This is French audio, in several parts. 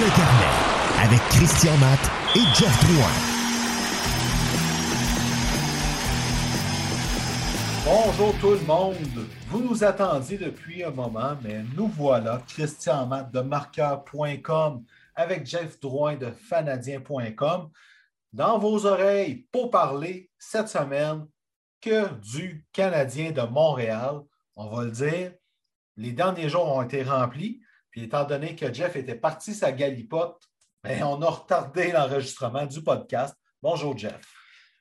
le carnet avec Christian Matt et Jeff Drouin. Bonjour tout le monde. Vous nous attendiez depuis un moment, mais nous voilà, Christian Matt de marqueur.com avec Jeff Drouin de fanadien.com dans vos oreilles pour parler cette semaine que du Canadien de Montréal. On va le dire, les derniers jours ont été remplis. Puis étant donné que Jeff était parti sa galipote, ben, on a retardé l'enregistrement du podcast. Bonjour Jeff.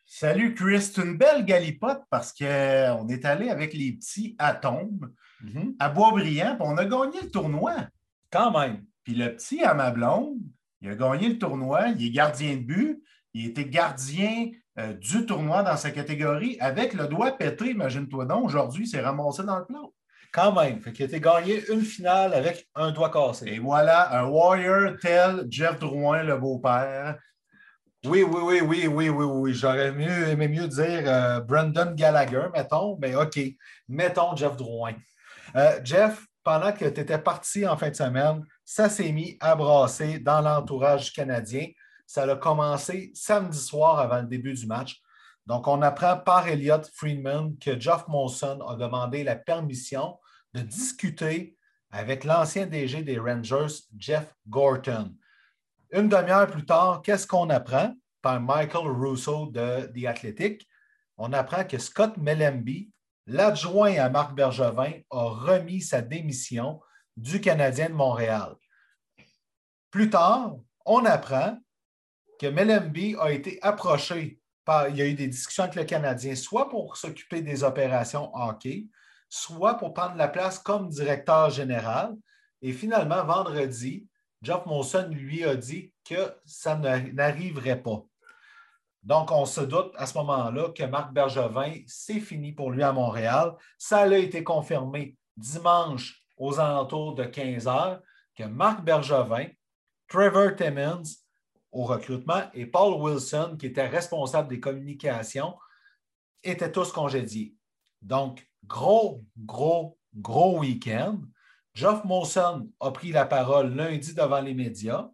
Salut Chris, c'est une belle galipote parce qu'on est allé avec les petits atomes Mhm. à Boisbriand, puis on a gagné le tournoi. Quand même. Puis le petit à ma blonde, il a gagné le tournoi, il est gardien de but, il était gardien euh, du tournoi dans sa catégorie avec le doigt pété, imagine-toi donc. Aujourd'hui, il s'est ramassé dans le plat. Quand même. Fait qu'il a été gagné une finale avec un doigt cassé. Et voilà, un warrior tel Jeff Drouin, le beau-père. Oui, oui, oui, oui, oui, oui, oui. J'aurais mieux aimé mieux dire euh, Brandon Gallagher, mettons, mais OK. Mettons Jeff Drouin. Euh, Jeff, pendant que tu étais parti en fin de semaine, ça s'est mis à brasser dans l'entourage canadien. Ça a commencé samedi soir avant le début du match. Donc, on apprend par Elliott Friedman que Jeff Molson a demandé la permission de discuter avec l'ancien DG des Rangers, Jeff Gorton. Une demi-heure plus tard, qu'est-ce qu'on apprend par Michael Russo de The Athletic? On apprend que Scott Mellemby, l'adjoint à Marc Bergevin, a remis sa démission du Canadien de Montréal. Plus tard, on apprend que Mellemby a été approché par. Il y a eu des discussions avec le Canadien, soit pour s'occuper des opérations hockey, soit pour prendre la place comme directeur général. Et finalement, vendredi, Jeff Molson lui a dit que ça n'arriverait pas. Donc, on se doute à ce moment-là que Marc Bergevin, c'est fini pour lui à Montréal. Ça a été confirmé dimanche aux alentours de 15 heures que Marc Bergevin, Trevor Timmons au recrutement et Paul Wilson, qui était responsable des communications, étaient tous congédiés. Donc, gros, gros, gros week-end. Geoff Molson a pris la parole lundi devant les médias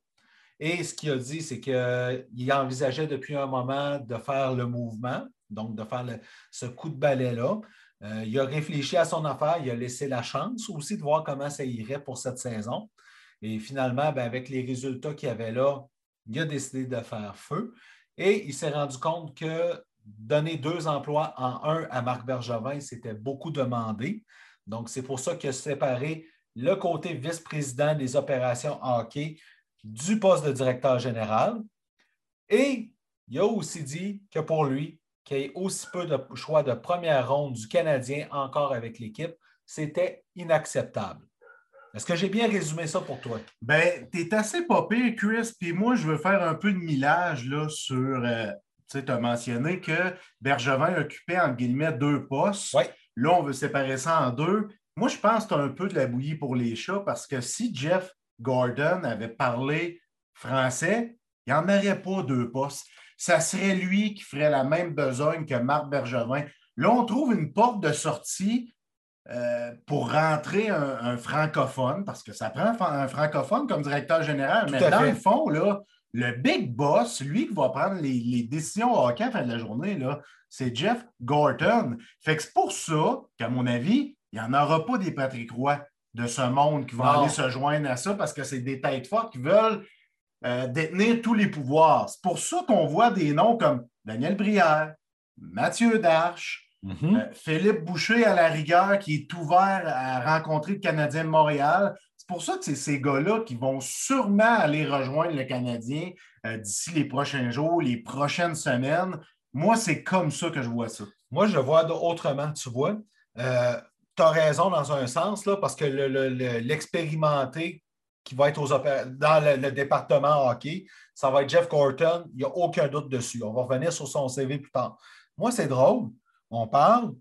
et ce qu'il a dit, c'est qu'il envisageait depuis un moment de faire le mouvement, donc de faire ce coup de balai-là. Euh, il a réfléchi à son affaire, il a laissé la chance aussi de voir comment ça irait pour cette saison. Et finalement, ben, avec les résultats qu'il avait là, il a décidé de faire feu et il s'est rendu compte que donner deux emplois en un à Marc Bergevin, c'était beaucoup demandé. Donc, c'est pour ça qu'il a séparé le côté vice-président des opérations hockey du poste de directeur général. Et il a aussi dit que pour lui, qu'il y ait aussi peu de choix de première ronde du Canadien encore avec l'équipe, c'était inacceptable. Est-ce que j'ai bien résumé ça pour toi? Ben, tu es assez popé, Chris, puis moi, je veux faire un peu de millage là, sur. Euh, tu as mentionné que Bergevin occupait, en guillemets, deux postes. Là, on veut séparer ça en deux. Moi, je pense que tu as un peu de la bouillie pour les chats parce que si Jeff Gordon avait parlé français, il n'y en aurait pas deux postes. Ça serait lui qui ferait la même besogne que Marc Bergevin. Là, on trouve une porte de sortie euh, pour rentrer un, un, francophone, parce que ça prend un francophone comme directeur général. Tout Mais dans fait. le fond, là, le big boss, lui qui va prendre les, les décisions hockey à la fin de la journée, c'est Jeff Gorton. Fait que c'est pour ça qu'à mon avis, il n'y en aura pas des Patrick Roy de ce monde qui vont aller se joindre à ça parce que c'est des têtes fortes qui veulent euh, détenir tous les pouvoirs. C'est pour ça qu'on voit des noms comme Daniel Brière, Mathieu Darche, Mhm. euh, Philippe Boucher à la rigueur qui est ouvert à rencontrer le Canadien de Montréal. C'est pour ça que c'est ces gars-là qui vont sûrement aller rejoindre le Canadien euh, d'ici les prochains jours, les prochaines semaines. Moi, c'est comme ça que je vois ça. Moi, je le vois autrement, tu vois. Euh, tu as raison dans un sens, là, parce que le- le- le- l'expérimenté qui va être aux dans le, le département hockey, ça va être Jeff Corton. Il n'y a aucun doute dessus. On va revenir sur son CV plus tard. Moi, c'est drôle. On parle,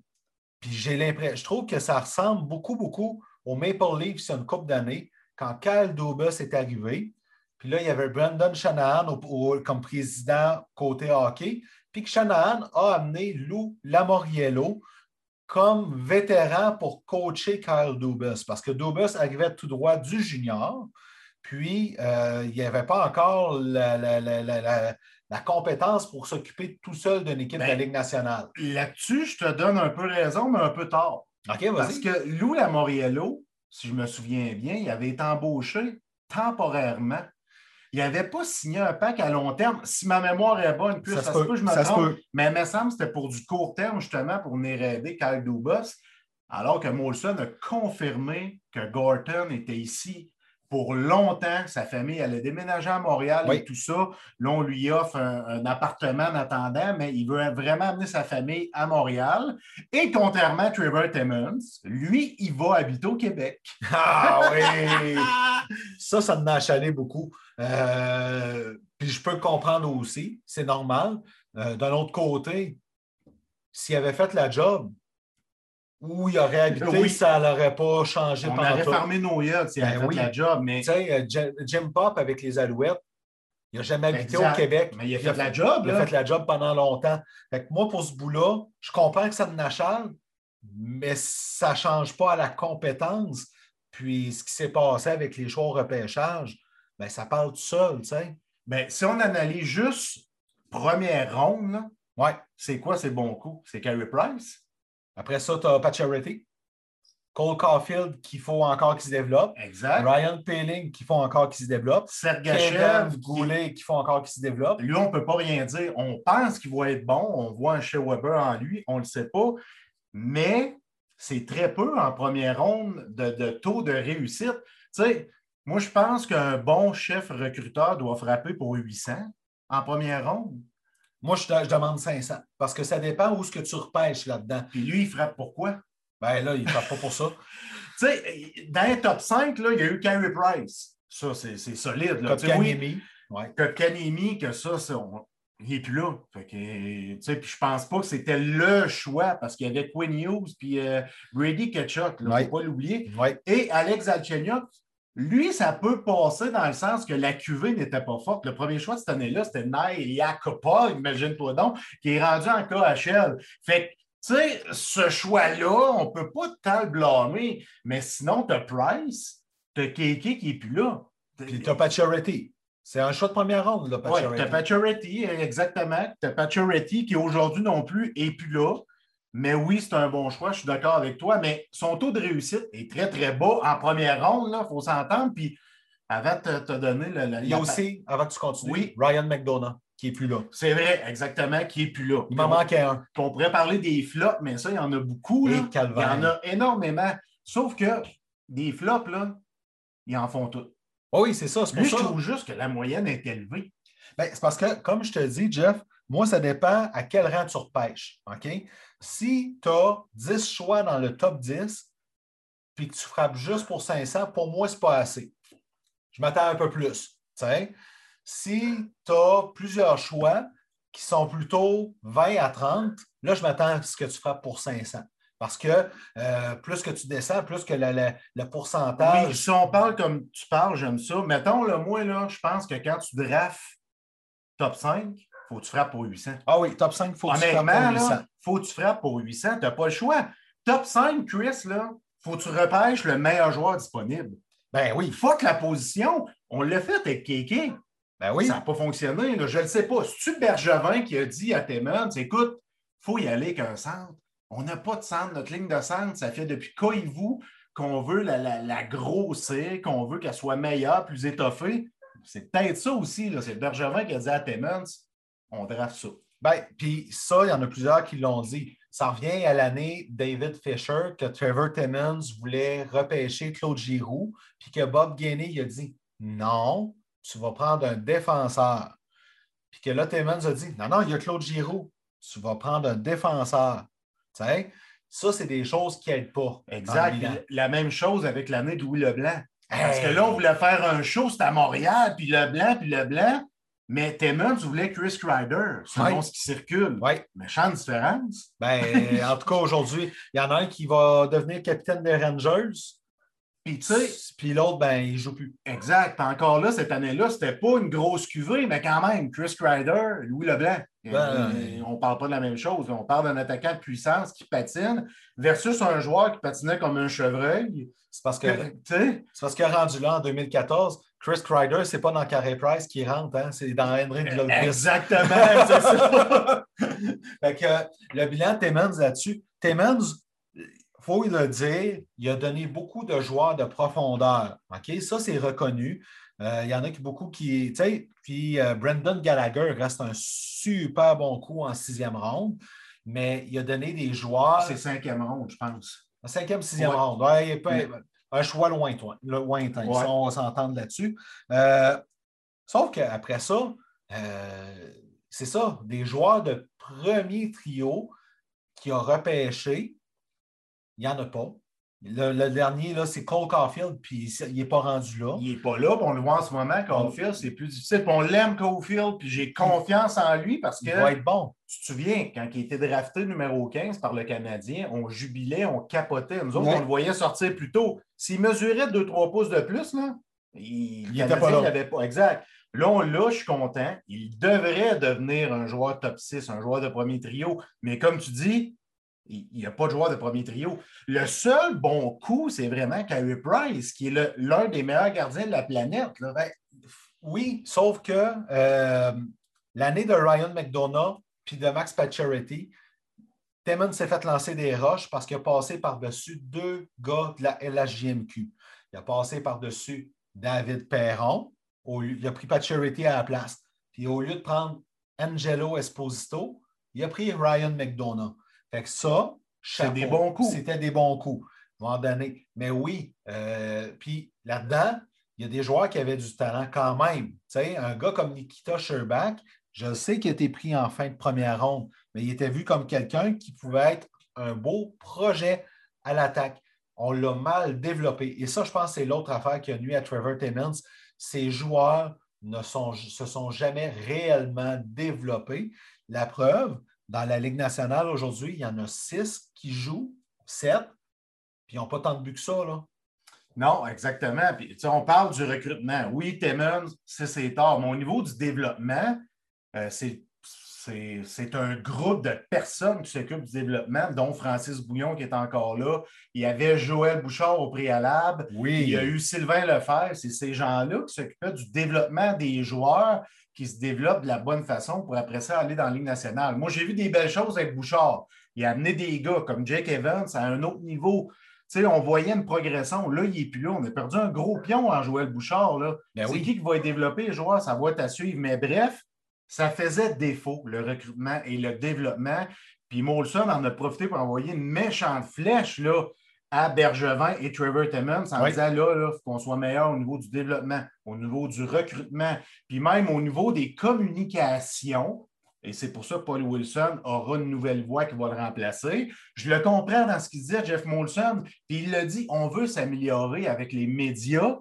puis j'ai l'impression, je trouve que ça ressemble beaucoup, beaucoup au Maple Leafs il y a une couple d'années, quand Kyle Dubas est arrivé. Puis là, il y avait Brandon Shanahan au- au- comme président côté hockey. Puis que Shanahan a amené Lou Lamoriello comme vétéran pour coacher Kyle Dubas. Parce que Dubas arrivait tout droit du junior. Puis, euh, il n'y avait pas encore la, la- la- la- la- la compétence pour s'occuper tout seul d'une équipe de la Ben, Ligue nationale. Là-dessus, je te donne un peu raison, mais un peu tard. Parce que Lou Lamoriello, si je me souviens bien, il avait été embauché temporairement. Il n'avait pas signé un pack à long terme. Si ma mémoire est bonne, puis ça, se peut, je me ça trompe, mais il me semble que c'était pour du court terme, justement, pour venir aider Kyle Dubas, alors que Molson a confirmé que Gorton était ici pour longtemps. Sa famille allait déménager à Montréal Oui. et tout ça. Là, on lui offre un, un appartement en attendant, mais il veut vraiment amener sa famille à Montréal. Et contrairement à Trevor Timmons, lui, il va habiter au Québec. Ah oui! Ça, ça me achalé beaucoup. Euh, puis je peux le comprendre aussi, c'est normal. Euh, D'un autre côté, s'il avait fait la job où il aurait habité, Oui. ça n'aurait pas changé On aurait fermé nos s'il avait Ben fait oui. la job, mais, Tu sais, euh, Jim- Pop avec les Alouettes, il n'a jamais habité Exact. au Québec. mais il a fait la job. Il a fait la job pendant longtemps. Fait que moi, pour ce bout-là, je comprends que ça me nachale, mais ça ne change pas à la compétence. Puis ce qui s'est passé avec les choix au repêchage, ben, ça parle tout seul, tu sais. Ben, si on analyse juste première ronde, Ouais. c'est quoi ces bons coups? C'est Carey Price? Après ça, tu as Pacioretty, Cole Caulfield qu'il faut encore qu'il se développe, Exact. Ryan Peeling qu'il faut encore qu'il se développe, Sergachev, Goulet qu'il faut encore qu'il se développe. lui, on ne peut pas rien dire. On pense qu'il va être bon. On voit un Shea Weber en lui. On ne le sait pas. Mais c'est très peu en première ronde de, de taux de réussite. Tu sais, moi, je pense qu'un bon chef recruteur doit frapper pour 800 en première ronde. Moi, je, demande 500 parce que ça dépend où ce que tu repêches là-dedans. Puis lui, il frappe pourquoi? Ben là, il ne pas pour ça. Tu sais, dans les top 5, là, il y a eu Carey Price. Ça, c'est solide. Là. Oui, Kotkaniemi. Ouais. que Kanemi, que ça, ça, on- il n'est plus là. Fait que, tu sais, puis je pense pas que c'était le choix parce qu'il y avait Quinn Hughes puis euh, Brady Ketchuk, il ne Ouais. faut pas l'oublier. Ouais. Et Alex Alchenyuk, lui, ça peut passer dans le sens que la QV n'était pas forte. Le premier choix de cette année-là, c'était Nai Yakopa, imagine-toi donc, qui est rendu en KHL. Fait que, tu sais, ce choix-là, on ne peut pas tant le blâmer. Mais sinon, tu as Price, tu as Keke qui n'est plus là. Puis tu as Pacioretty. C'est un choix de première ronde, là, Oui, Pacioretty. tu as Pacioretty, exactement. Tu as Pacioretty qui aujourd'hui non plus n'est plus là. Mais oui, c'est un bon choix, je suis d'accord avec toi. Mais son taux de réussite est très, très bas en première ronde, il faut s'entendre. Puis avant de te, donner le. le- Il y a aussi, avant que tu continues, Oui. Ryan McDonough, qui n'est plus là. C'est vrai, exactement, qui n'est plus là. Il m'en manquait un. on pourrait parler des flops, mais ça, il y en a beaucoup. là. Il y en a énormément. Sauf que des flops, là, ils en font tout. Oh oui, c'est ça. C'est pour Lui, je ça. trouve juste que la moyenne est élevée. Ben, c'est parce que, comme je te dis, Jeff, moi, ça dépend à quel rang tu repêches. Si tu as 10 choix dans le top 10, puis que tu frappes juste pour 500, pour moi, ce n'est pas assez. Je m'attends un peu plus. Si tu as plusieurs choix qui sont plutôt 20 à 30, là, je m'attends à ce que tu frappes pour 500. Parce que euh, plus que tu descends, plus que le, pourcentage. Si on parle comme tu parles, j'aime ça. Mettons, le moi, là, je pense que quand tu drafts top 5, il faut que tu frappes pour 800. Ah oui, top 5, il faut que tu frappes pour 800. il faut que tu frappes pour 800. Tu n'as pas le choix. Top 5, Chris, là, faut que tu repêches le meilleur joueur disponible. Ben oui, Fuck la position. On l'a fait avec Kéké. ben oui. Ça n'a pas fonctionné. là. Je ne le sais pas. C'est-tu Bergevin qui a dit à Timmons, écoute, il faut y aller avec un centre. On n'a pas de centre. Notre ligne de centre, ça fait depuis Coyez-vous qu'on veut la, la, la grossir, qu'on veut qu'elle soit meilleure, plus étoffée. C'est peut-être ça aussi. là. C'est Bergevin qui a dit à Timmons, on draft ça. Ben, puis ça, il y en a plusieurs qui l'ont dit. Ça revient à l'année David Fisher que Trevor Timmons voulait repêcher Claude Giroux, puis que Bob Gainey il a dit non, tu vas prendre un défenseur. Puis que là, Timmons a dit non, non, il y a Claude Giroux, tu vas prendre un défenseur. Tu sais, ça, c'est des choses qui n'aident pas. Exact. La même chose avec l'année de Louis Leblanc. Parce que là, on voulait faire un show, c'était à Montréal, puis Leblanc, puis Leblanc. Mais Timmons voulait Chris Kreider, selon Ouais. ce qui circule. Oui, Méchante différence. ben, en tout cas, aujourd'hui, il y en a un qui va devenir capitaine des Rangers, Puis, tu sais, Puis l'autre, ben, il joue plus. exact. Encore là, cette année-là, c'était pas une grosse cuvée, mais quand même, Chris Kreider, Louis Leblanc, Ben, euh, on parle pas de la même chose. On parle d'un attaquant de puissance qui patine versus un joueur qui patinait comme un chevreuil. C'est parce que, c'est parce que rendu là en 2014, Chris Kreider, c'est pas dans Carey Price qui rentre, hein, c'est dans Henry Lundqvist. exactement, c'est ça. Fait que euh, le bilan de Timmons là-dessus, Timmons, il faut le dire, il a donné beaucoup de joueurs de profondeur. OK? Ça, c'est reconnu. Euh, il y en a qui beaucoup qui. Tu sais, puis euh, Brendan Gallagher reste un super bon coup en sixième ronde, mais il a donné des joueurs. C'est cinquième ronde, je pense. En cinquième, sixième Ouais. ronde. Ouais, il est pas- Mais- un choix lointain. lointain. Ouais. Ça, on va s'entendre là-dessus. Euh, sauf qu'après ça, euh, c'est ça, des joueurs de premier trio qui ont repêché, il n'y en a pas. Le, le dernier, là, c'est Cole Caulfield, puis il n'est pas rendu là. Il n'est pas là, puis on le voit en ce moment, Caulfield, c'est plus difficile. Puis on l'aime, Caulfield, puis j'ai confiance en lui parce que Il va être bon. tu te souviens, quand il était drafté numéro 15 par le Canadien, on jubilait, on capotait. Nous autres, Ouais. on le voyait sortir plus tôt. S'il mesurait 2-3 pouces de plus, là, il, Il le était pas là. l'avait pas. Exact. Là, on l'a, je suis content. Il devrait devenir un joueur top 6, un joueur de premier trio. Mais comme tu dis, il n'y a pas de joueur de premier trio. Le seul bon coup, c'est vraiment Carey Price, qui est l'un des meilleurs gardiens de la planète. Ben, Oui, sauf que euh, l'année de Ryan McDonough puis de Max Pacioretty, Timmons s'est fait lancer des roches parce qu'il a passé par-dessus deux gars de la LHJMQ. Il a passé par-dessus David Perron. il a pris Pacioretty à la place. Puis au lieu de prendre Angelo Esposito, il a pris Ryan McDonough. Fait que ça, C'est des bons coups. C'était des bons coups, à un moment donné. Mais oui, euh, puis là-dedans, il y a des joueurs qui avaient du talent quand même. Tu sais, un gars comme Nikita Sherbak, je sais qu'il a été pris en fin de première ronde, mais il était vu comme quelqu'un qui pouvait être un beau projet à l'attaque. On l'a mal développé. Et ça, je pense que c'est l'autre affaire qui a nuit à Trevor Timmons. Ces joueurs ne sont, se sont jamais réellement développés. La preuve, dans la Ligue nationale aujourd'hui, il y en a six qui jouent, sept, puis ils n'ont pas tant de buts que ça. Là. Non, exactement. Puis, on parle du recrutement. Oui, Timmons, c'est torts, mais au niveau du développement, euh, c'est, c'est, c'est un groupe de personnes qui s'occupent du développement, dont Francis Bouillon qui est encore là. Il y avait Joël Bouchard au préalable. Oui. Il y a eu Sylvain Lefebvre. C'est ces gens-là qui s'occupaient du développement des joueurs qui se développent de la bonne façon pour après ça aller dans la Ligue nationale. Moi, j'ai vu des belles choses avec Bouchard. Il a amené des gars comme Jake Evans à un autre niveau. On voyait une progression. Là, il n'est plus là. On a perdu un gros pion en Joël Bouchard. Là. Ben c'est oui. qui qui va développer les joueurs? Ça va être à suivre. Mais bref, ça faisait défaut, le recrutement et le développement. Puis Molson en a profité pour envoyer une méchante flèche là, à Bergevin et Trevor Timmons en Oui. disant là, il faut qu'on soit meilleur au niveau du développement, au niveau du recrutement, puis même au niveau des communications. Et c'est pour ça que Paul Wilson aura une nouvelle voix qui va le remplacer. Je le comprends dans ce qu'il disait, Jeff Molson. Puis il l'a dit, on veut s'améliorer avec les médias.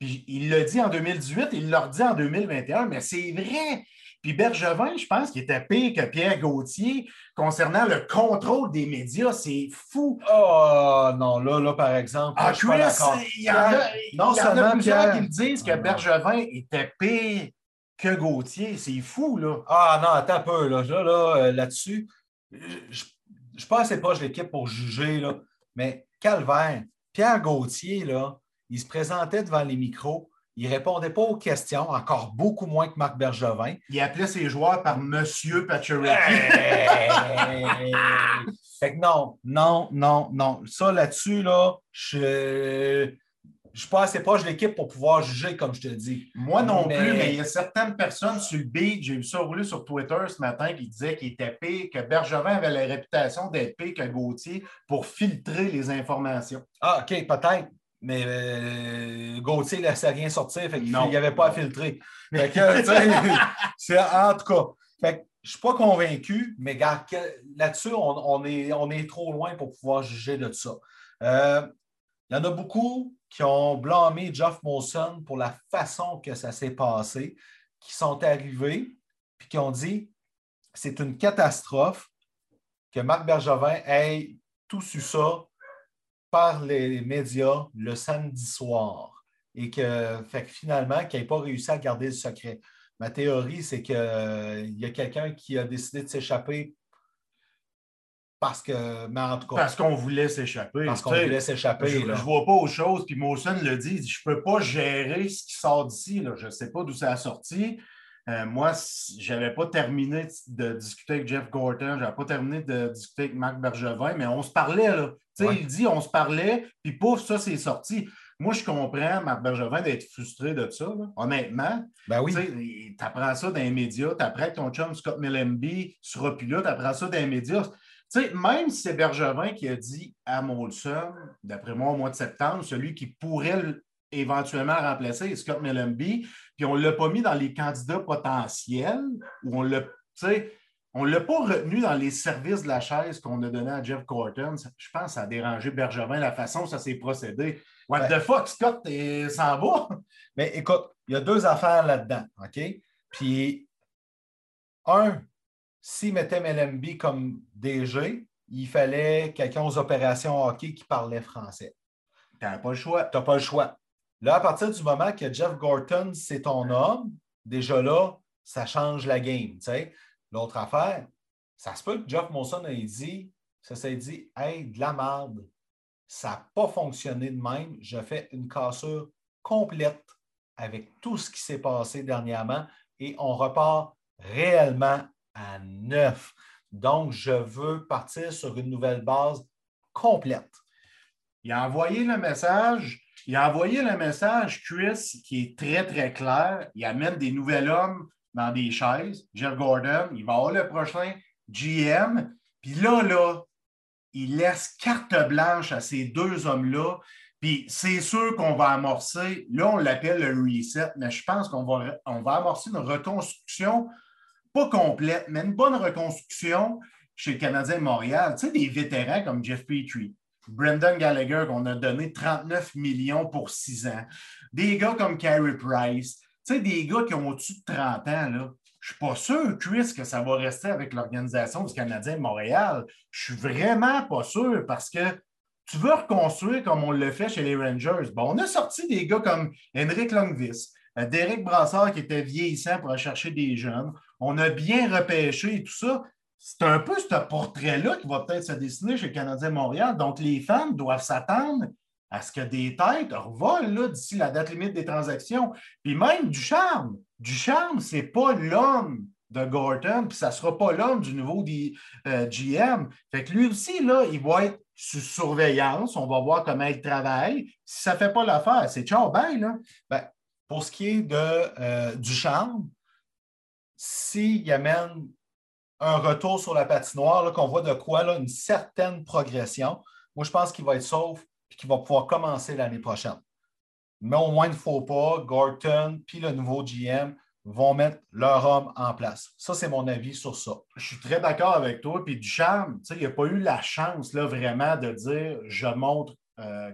Puis il l'a dit en 2018, il l'a redit en 2021, mais c'est vrai. Puis Bergevin, je pense qu'il était pire que Pierre Gauthier concernant le contrôle des médias. C'est fou. Oh non, là, là, par exemple, Ah, je suis Chris, d'accord. il y en a, Non il y en a plusieurs Pierre- qui le disent que Ah. Bergevin était pire que Gauthier. C'est fou, là. Ah non, attends un peu. Là, là, là, euh, là-dessus, je ne suis pas assez proche de l'équipe pour juger, là, mais Calvaire, Pierre Gauthier, là, il se présentait devant les micros, il ne répondait pas aux questions, encore beaucoup moins que Marc Bergevin. Il appelait ses joueurs par Monsieur Pacioretty. Hey! fait que non, non, non, non. Ça là-dessus, là, je ne suis pas assez proche de l'équipe pour pouvoir juger, comme je te dis. Moi non Mais- plus, mais il y a certaines personnes sur le beat, j'ai vu ça rouler sur Twitter ce matin, qui disaient qu'il était pire, que Bergevin avait la réputation d'être pire que Gauthier pour filtrer les informations. Ah, OK, peut-être. Mais euh, Gauthier ne laissait rien sortir, fait qu'il n'y avait pas à filtrer. Fait que, c'est en tout cas. Fait que, je ne suis pas convaincu, mais là-dessus, on, on est, on est trop loin pour pouvoir juger de ça. Euh, il y en a beaucoup qui ont blâmé Jeff Molson pour la façon que ça s'est passé, qui sont arrivés puis qui ont dit c'est une catastrophe que Marc Bergevin ait tout su ça par les médias le samedi soir et que, fait que finalement, qu'il n'ait pas réussi à garder le secret. Ma théorie, c'est qu'il y a quelqu'un qui a décidé de s'échapper parce que, mais en tout cas. Parce qu'on voulait s'échapper. Parce qu'on voulait s'échapper. Je ne vois pas autre chose. Puis Mawson le dit, je ne peux pas gérer ce qui sort d'ici. Je ne sais pas d'où ça a sorti. Euh, moi, je n'avais pas terminé de discuter avec Jeff Gorton, je n'avais pas terminé de discuter avec Marc Bergevin, mais on se parlait. Là. Il dit on se parlait, puis pouf, ça, c'est sorti. Moi, je comprends, Marc Bergevin, d'être frustré de ça, honnêtement. Ben oui. Tu apprends ça dans les médias, tu apprends que ton chum Scott Millenby sera plus là, tu apprends ça dans les médias même si c'est Bergevin qui a dit à Molson, d'après moi, au mois de septembre, celui qui pourrait éventuellement remplacer Scott Mellenby, puis on ne l'a pas mis dans les candidats potentiels, ou on l'a, on ne l'a pas retenu dans les services de la chaise qu'on a donné à Jeff Corton. Je pense que ça a dérangé Bergevin la façon dont ça s'est procédé. What the fuck, Scott, s'en va? Mais écoute, il y a deux affaires là-dedans, OK? Puis, un, s'il mettait MLMB comme DG, il fallait quelqu'un aux opérations hockey qui parlait français. Tu n'as pas le choix. Tu n'as pas le choix. Là, à partir du moment que Jeff Gorton, c'est ton homme, déjà là, ça change la game. L'autre affaire, ça se peut que Jeff Monson ait dit, ça s'est dit, hey, de la merde, ça n'a pas fonctionné de même, je fais une cassure complète avec tout ce qui s'est passé dernièrement et on repart réellement à neuf. Donc, je veux partir sur une nouvelle base complète. Il a envoyé le message. Il a envoyé le message, Chris, qui est très, très clair. Il amène des nouveaux hommes dans des chaises. Jeff Gordon, il va avoir le prochain GM. Puis là, là, il laisse carte blanche à ces deux hommes-là. Puis c'est sûr qu'on va amorcer, là, on l'appelle le reset, mais je pense qu'on va, on va amorcer une reconstruction pas complète, mais une bonne reconstruction chez le Canadien de Montréal. Tu sais, des vétérans comme Jeff Petrie, Brendan Gallagher, qu'on a donné 39 millions pour 6 ans, des gars comme Carey Price, sais, des gars qui ont au-dessus de 30 ans, là. Je ne suis pas sûr, Chris, que ça va rester avec l'organisation du Canadien de Montréal. Je suis vraiment pas sûr parce que tu veux reconstruire comme on le fait chez les Rangers. Bon, on a sorti des gars comme Henrik Longvis, euh, Derek Brassard qui était vieillissant pour chercher des jeunes. On a bien repêché et tout ça. C'est un peu ce portrait-là qui va peut-être se dessiner chez le Canadien Montréal. Donc, les fans doivent s'attendre à ce que des têtes revolent d'ici la date limite des transactions. Puis même du charme. Du charme, ce n'est pas l'homme de Gorton, puis ça ne sera pas l'homme du nouveau euh, GM. Fait que lui aussi, là, il va être sous surveillance. On va voir comment il travaille. Si ça ne fait pas l'affaire, c'est ciao, là. Ben, pour ce qui est de, euh, du charme, s'il amène un retour sur la patinoire, qu'on voit de quoi là, une certaine progression, moi, je pense qu'il va être sauf et qu'il va pouvoir commencer l'année prochaine. Mais au moins, il ne faut pas, Gorton puis le nouveau GM vont mettre leur homme en place. Ça, c'est mon avis sur ça. Je suis très d'accord avec toi. Puis du charme, il n'y a pas eu la chance là, vraiment de dire je montre euh,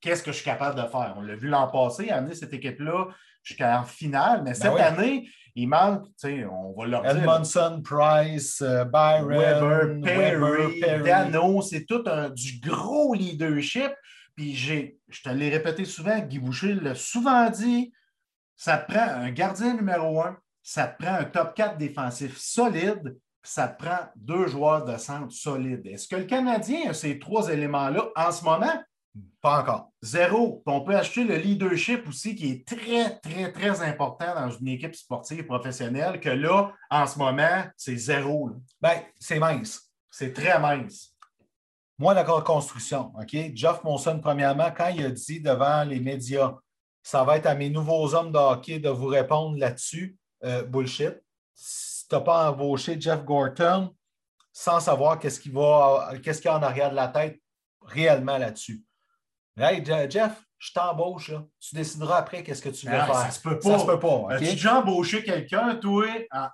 qu'est-ce que je suis capable de faire. On l'a vu l'an passé, amener cette équipe-là jusqu'en finale, mais ben cette année, il manque, on va leur dire. Edmondson, Price, euh, Byron, Weber, Perry, Dano, c'est tout un, du gros leadership. Puis j'ai, je te l'ai répété souvent, Guy Boucher l'a souvent dit, ça te prend un gardien numéro un, ça te prend un top 4 défensif solide, ça te prend deux joueurs de centre solides. Est-ce que le Canadien a ces trois éléments-là en ce moment? Pas encore. Zéro. on peut acheter le leadership aussi, qui est très, très, très important dans une équipe sportive professionnelle, que là, en ce moment, c'est zéro. Bien, c'est mince. C'est très mince. Moi, la construction, OK? Jeff Monson, premièrement, quand il a dit devant les médias, ça va être à mes nouveaux hommes de hockey de vous répondre là-dessus, euh, bullshit. Si tu n'as pas embauché Jeff Gorton sans savoir qu'est-ce qu'il qu'est-ce qu'il y a en arrière de la tête réellement là-dessus. Hey, Jeff, je t'embauche. Tu décideras après qu'est-ce que tu veux ah, faire. Ça se peut pas. Ça se peut pas. As-tu déjà embauché quelqu'un, toi, en,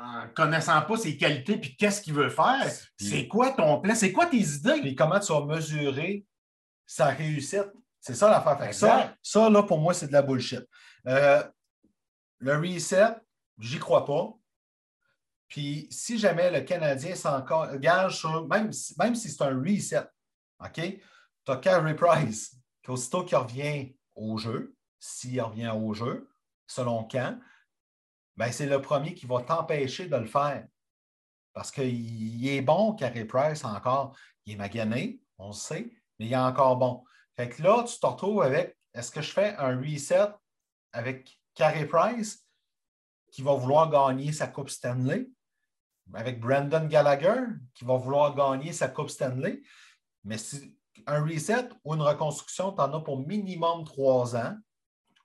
en, connaissant pas ses qualités puis qu'est-ce qu'il veut faire? C'est quoi ton plan? C'est quoi tes idées? Puis comment tu vas mesurer sa réussite? C'est ça l'affaire. Ça, ça, là, pour moi, c'est de la bullshit. Euh, le reset, j'y crois pas. Puis si jamais le Canadien s'engage sur, même, même si c'est un reset, OK? tu as Carey Price, qui aussitôt qu'il revient au jeu, s'il revient au jeu, selon quand, c'est le premier qui va t'empêcher de le faire. Parce qu'il est bon, Carey Price, encore. Il est magané, on le sait, mais il est encore bon. Fait que là, tu te retrouves avec est-ce que je fais un reset avec Carey Price qui va vouloir gagner sa Coupe Stanley, avec Brandon Gallagher qui va vouloir gagner sa Coupe Stanley? Mais si un reset ou une reconstruction, tu en as pour minimum trois ans,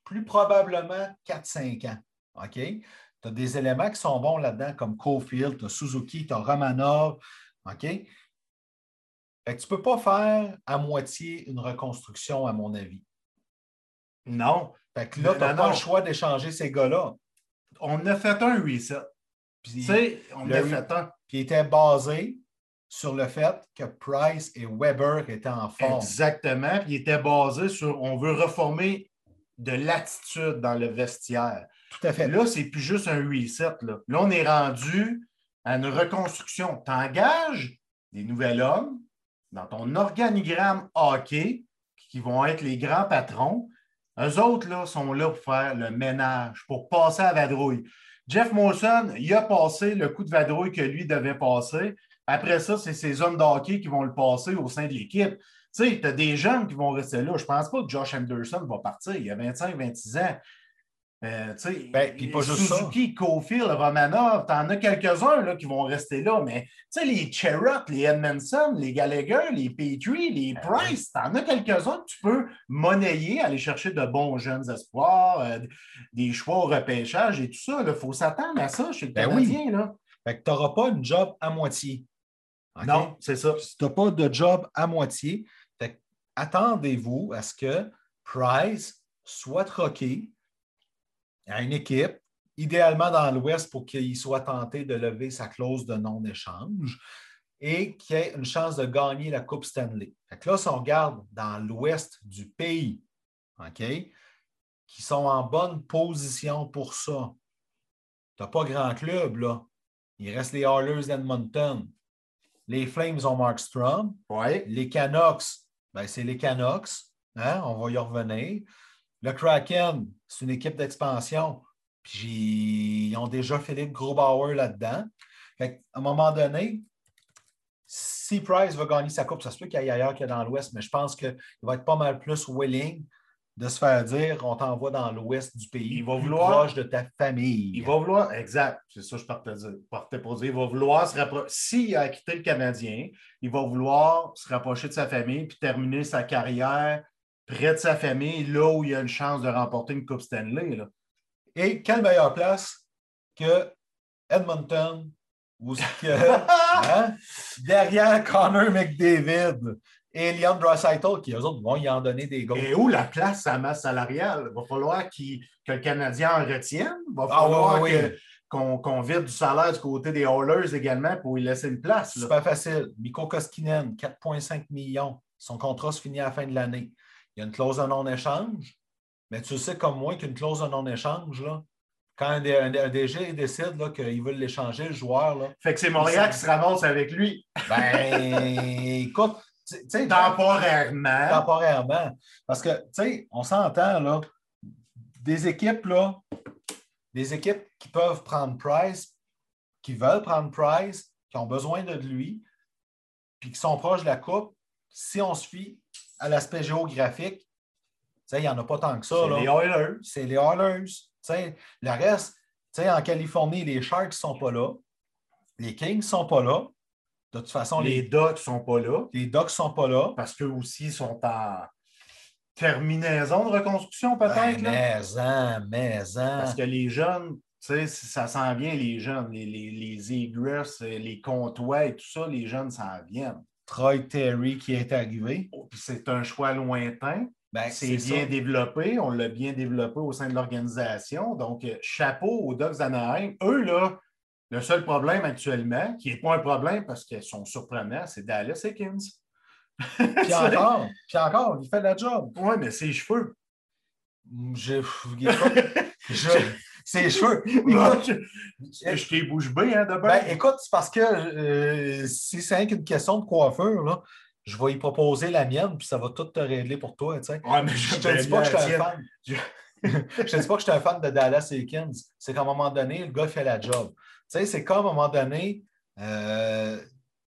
plus probablement 4-5 ans. OK? Tu as des éléments qui sont bons là-dedans, comme Cofield, tu as Suzuki, tu as Romanov. OK? Fait que tu ne peux pas faire à moitié une reconstruction, à mon avis. Non. Fait que là, tu n'as pas le choix d'échanger ces gars-là. On a fait un reset. Puis, on a fait un. Qui était basé sur le fait que Price et Weber étaient en forme. Exactement. Puis il était basé sur on veut reformer de l'attitude dans le vestiaire. Tout à fait. Là, c'est plus juste un reset. Là, là on est rendu à une reconstruction. Tu engages des nouveaux hommes dans ton organigramme hockey qui vont être les grands patrons. Eux autres là, sont là pour faire le ménage, pour passer à vadrouille. Jeff Molson, il a passé le coup de vadrouille que lui devait passer. Après ça, c'est ces hommes d'hockey qui vont le passer au sein de l'équipe. Tu sais, tu as des jeunes qui vont rester là. Je ne pense pas que Josh Anderson va partir. Il a 25-26 ans. Euh, ben, pas Suzuki, Cofield, Romanov, tu en as quelques-uns qui vont rester là, mais les Cherrott, les Edmondson, les Gallagher, les Petrie, les ben Price, tu en as quelques-uns que tu peux monnayer, aller chercher de bons jeunes espoirs, euh, des choix au repêchage et tout ça. Il faut s'attendre à ça chez le ben Canadien. Là. tu n'auras pas une job à moitié. Non, c'est ça. Tu n'as pas de job à moitié. Attendez-vous à ce que Price soit troqué à une équipe, idéalement dans l'Ouest pour qu'il soit tenté de lever sa clause de non-échange et qu'il ait une chance de gagner la Coupe Stanley. là, si on regarde dans l'Ouest du pays, OK, qui sont en bonne position pour ça, tu n'as pas grand club, là. Il reste les Oilers d'Edmonton. Les Flames ont Markstrom. Ouais. Les Canucks, ben, c'est les Canucks. Hein? On va y revenir. Le Kraken, c'est une équipe d'expansion. Puis ils ont déjà Philippe Grobauer là-dedans. À un moment donné, si Price va gagner sa coupe, ça se peut qu'il y ait ailleurs que dans l'Ouest, mais je pense qu'il va être pas mal plus willing de se faire dire on t'envoie dans l'ouest du pays, il va vouloir, proche de ta famille. Il va vouloir, exact, c'est ça que je partais, pour dire. Il va vouloir se rapprocher. S'il a quitté le Canadien, il va vouloir se rapprocher de sa famille puis terminer sa carrière près de sa famille, là où il a une chance de remporter une Coupe Stanley. Et quelle meilleure place que Edmonton, ou que, hein, derrière Connor McDavid et Leon Draisaitl, qui eux autres vont y en donner des goals. Et où la place sa masse salariale? Il va falloir que le Canadien en retienne? Il va ah falloir qu'on vide du salaire du côté des Hallers également pour y laisser une place. C'est pas facile. Miko Koskinen, 4,5 millions. Son contrat se finit à la fin de l'année. Il y a une clause de non-échange, mais tu sais comme moi qu'une clause de non-échange, quand un, DG décide qu'il veut l'échanger, le joueur. Là, fait que c'est Montréal qui se ramasse avec lui. Ben, écoute, temporairement. Temporairement. Parce que, tu sais, on s'entend, là, des équipes, là, des équipes qui peuvent prendre Price, qui veulent prendre Price, qui ont besoin de lui, puis qui sont proches de la Coupe, si on se fie à l'aspect géographique, il n'y en a pas tant que ça. C'est les Oilers. C'est les Oilers. le reste, en Californie, les Sharks ne sont pas là. Les Kings ne sont pas là. De toute façon, les, Ducks ne sont pas là. Les Ducks ne sont pas là. Parce qu'eux aussi sont en terminaison de reconstruction, peut-être. maison, maison. Parce que les jeunes, ça sent bien les jeunes, les, les, les Egress, les Comtois et tout ça, les jeunes s'en viennent. Troy Terry qui est arrivé. Oh, c'est un choix lointain. Ben, c'est bien développé. On l'a bien développé au sein de l'organisation. Donc, euh, chapeau aux Dogs d'Anaheim. Eux, là, le seul problème actuellement, qui n'est pas un problème parce qu'ils sont surprenants, c'est Dallas Hickens. puis encore, puis encore, il fait la job. Oui, mais ses cheveux. Je, je, ses cheveux. je, t'ai bouche bée, hein, de ben, écoute, c'est parce que euh, si c'est une question de coiffure, là, je vais y proposer la mienne, puis ça va tout te régler pour toi. Tu sais. Ouais, mais Je je te dis pas que je suis un fan. Je te dis pas que je suis un fan de Dallas Aikens. C'est qu'à un moment donné, le gars fait la job. Tu sais, c'est comme à un moment donné, euh,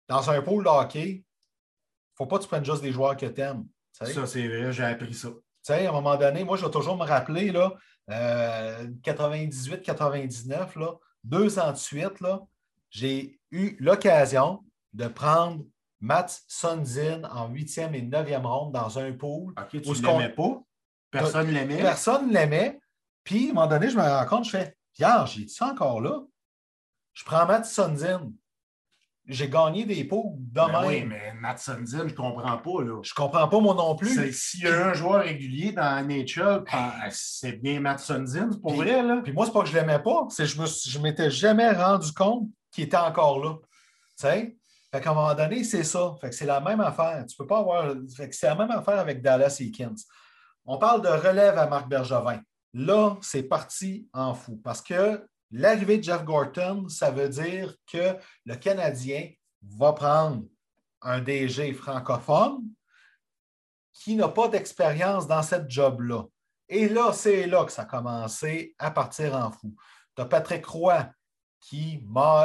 dans un pool de hockey, faut pas que tu prennes juste des joueurs que tu aimes. Ça, c'est vrai, j'ai appris ça. Tu sais, à un moment donné, moi, je vais toujours me rappeler, là, euh, 98-99, là, deux ans de suite, là, j'ai eu l'occasion de prendre Matt Sundin en huitième et neuvième ronde dans un pool. OK, tu ne pas? Personne ne l'aimait? Personne ne l'aimait. Puis, à un moment donné, je me rends compte, je fais Pierre, j'ai ça encore là? Je prends Matt Sundin. J'ai gagné des pots de Ben oui, mais Matt Sundin, je ne comprends pas. Là. Je comprends pas moi non plus. S'il y a un joueur régulier dans NHL, ben, c'est bien Matt Sundin, c'est pour Puis- vrai. Là. Puis moi, c'est pas que je l'aimais pas, c'est que je m'étais jamais rendu compte qu'il était encore là. Tu sais? Fait qu'à un moment donné, c'est ça. Fait que c'est la même affaire. Tu peux pas avoir. Fait que c'est la même affaire avec Dallas Eakins. On parle de relève à Marc Bergevin. Là, c'est parti en fou parce que l'arrivée de Jeff Gorton, ça veut dire que le Canadien va prendre un DG francophone qui n'a pas d'expérience dans cette job-là. Et là, c'est là que ça a commencé à partir en fou. Tu as Patrick Roy qui,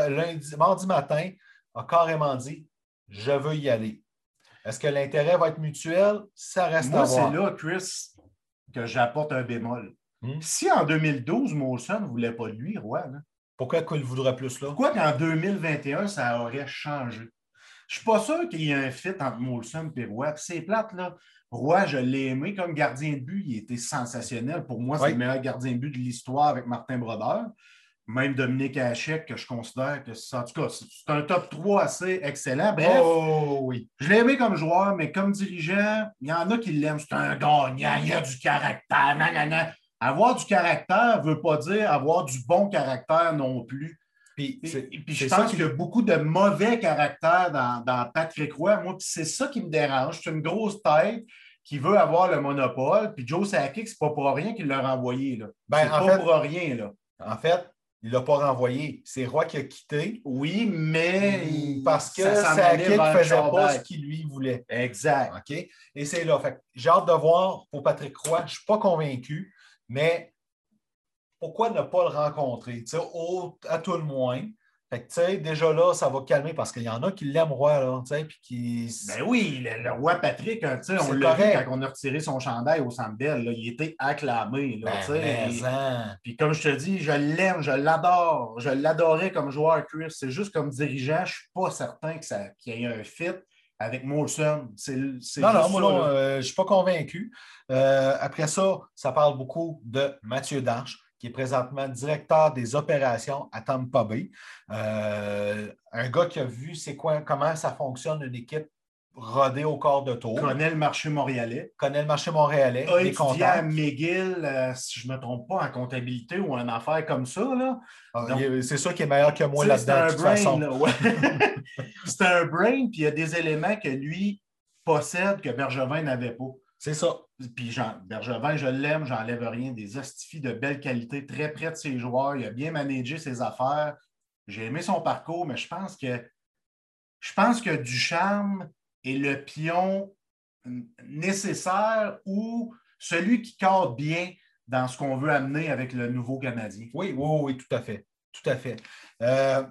lundi, mardi matin, a carrément dit Je veux y aller. Est-ce que l'intérêt va être mutuel? Ça reste à Moi, voir. c'est là, Chris, que j'apporte un bémol. Hmm? Si en 2012, Molson ne voulait pas de lui, Roy, là, Pourquoi qu'il voudrait plus là? pourquoi qu'en 2021, ça aurait changé? Je ne suis pas sûr qu'il y ait un fit entre Molson et Roy. C'est plate, là. Roy, je l'ai aimé comme gardien de but. Il était sensationnel. Pour moi, c'est Oui. le meilleur gardien de but de l'histoire avec Martin Brodeur. Même Dominique Hachek, que je considère que c'est en tout cas, c'est c'est un top 3 assez excellent. Bref, Oh oui. je l'ai aimé comme joueur, mais comme dirigeant, il y en a qui l'aiment. C'est un gagnant, il a du caractère. nanana. Avoir du caractère ne veut pas dire avoir du bon caractère non plus. Puis, puis je pense qui- qu'il y a beaucoup de mauvais caractère dans, dans Patrick Roy. Moi, c'est ça qui me dérange. C'est une grosse tête qui veut avoir le monopole. Puis Joe Sakic, c'est pas pour rien qu'il l'a renvoyé. Là. Ben, en pas fait- pour rien. Là. en fait, il ne l'a pas renvoyé. C'est Roy qui a quitté Oui, mais parce que qui ne faisait pas ce qu'il lui voulait. Exact. OK? Et c'est là. J'ai hâte de voir pour Patrick Roy. Je ne suis pas convaincu, mais pourquoi ne pas le rencontrer? Au- à tout le moins. Fait que, déjà là, ça va calmer parce qu'il y en a qui l'aiment Roy, là, tu sais, puis qui. Ben oui, le, le roi Patrick, hein, tu sais, on l'a vu quand on a retiré son chandail au là, il était acclamé. Là, Ben, tu sais. mais Et- en- Puis comme je te dis, je l'aime, je l'adore. Je l'adorais comme joueur, Chris. C'est juste comme dirigeant, je ne suis pas certain que ça- qu'il y ait un fit avec Molson. C'est c'est Non, non, moi, non, euh, je ne suis pas convaincu. Euh, après ça, ça parle beaucoup de Mathieu Darche, qui est présentement directeur des opérations à Tampa Bay. Euh, un gars qui a vu c'est quoi, comment ça fonctionne une équipe rodée au corps de tour, connaît le marché montréalais. connaît le marché montréalais, A étudié à. McGill, euh, si je ne me trompe pas, en comptabilité ou en affaire comme ça. Là. Ah, C'est sûr qu'il est meilleur que moi là-dedans, de toute brain, façon. là, ouais. c'est un brain, puis il y a des éléments que lui possède que Bergevin n'avait pas. C'est ça. Puis Jean, Bergevin, je l'aime, j'enlève rien. Des hostifis de belle qualité, très près de ses joueurs. Il a bien managé ses affaires. J'ai aimé son parcours, mais je pense que je pense que Ducharme est le pion nécessaire ou celui qui cadre bien dans ce qu'on veut amener avec le nouveau Canadien? Oui, oui, oui, tout à fait. Tout à fait. Euh,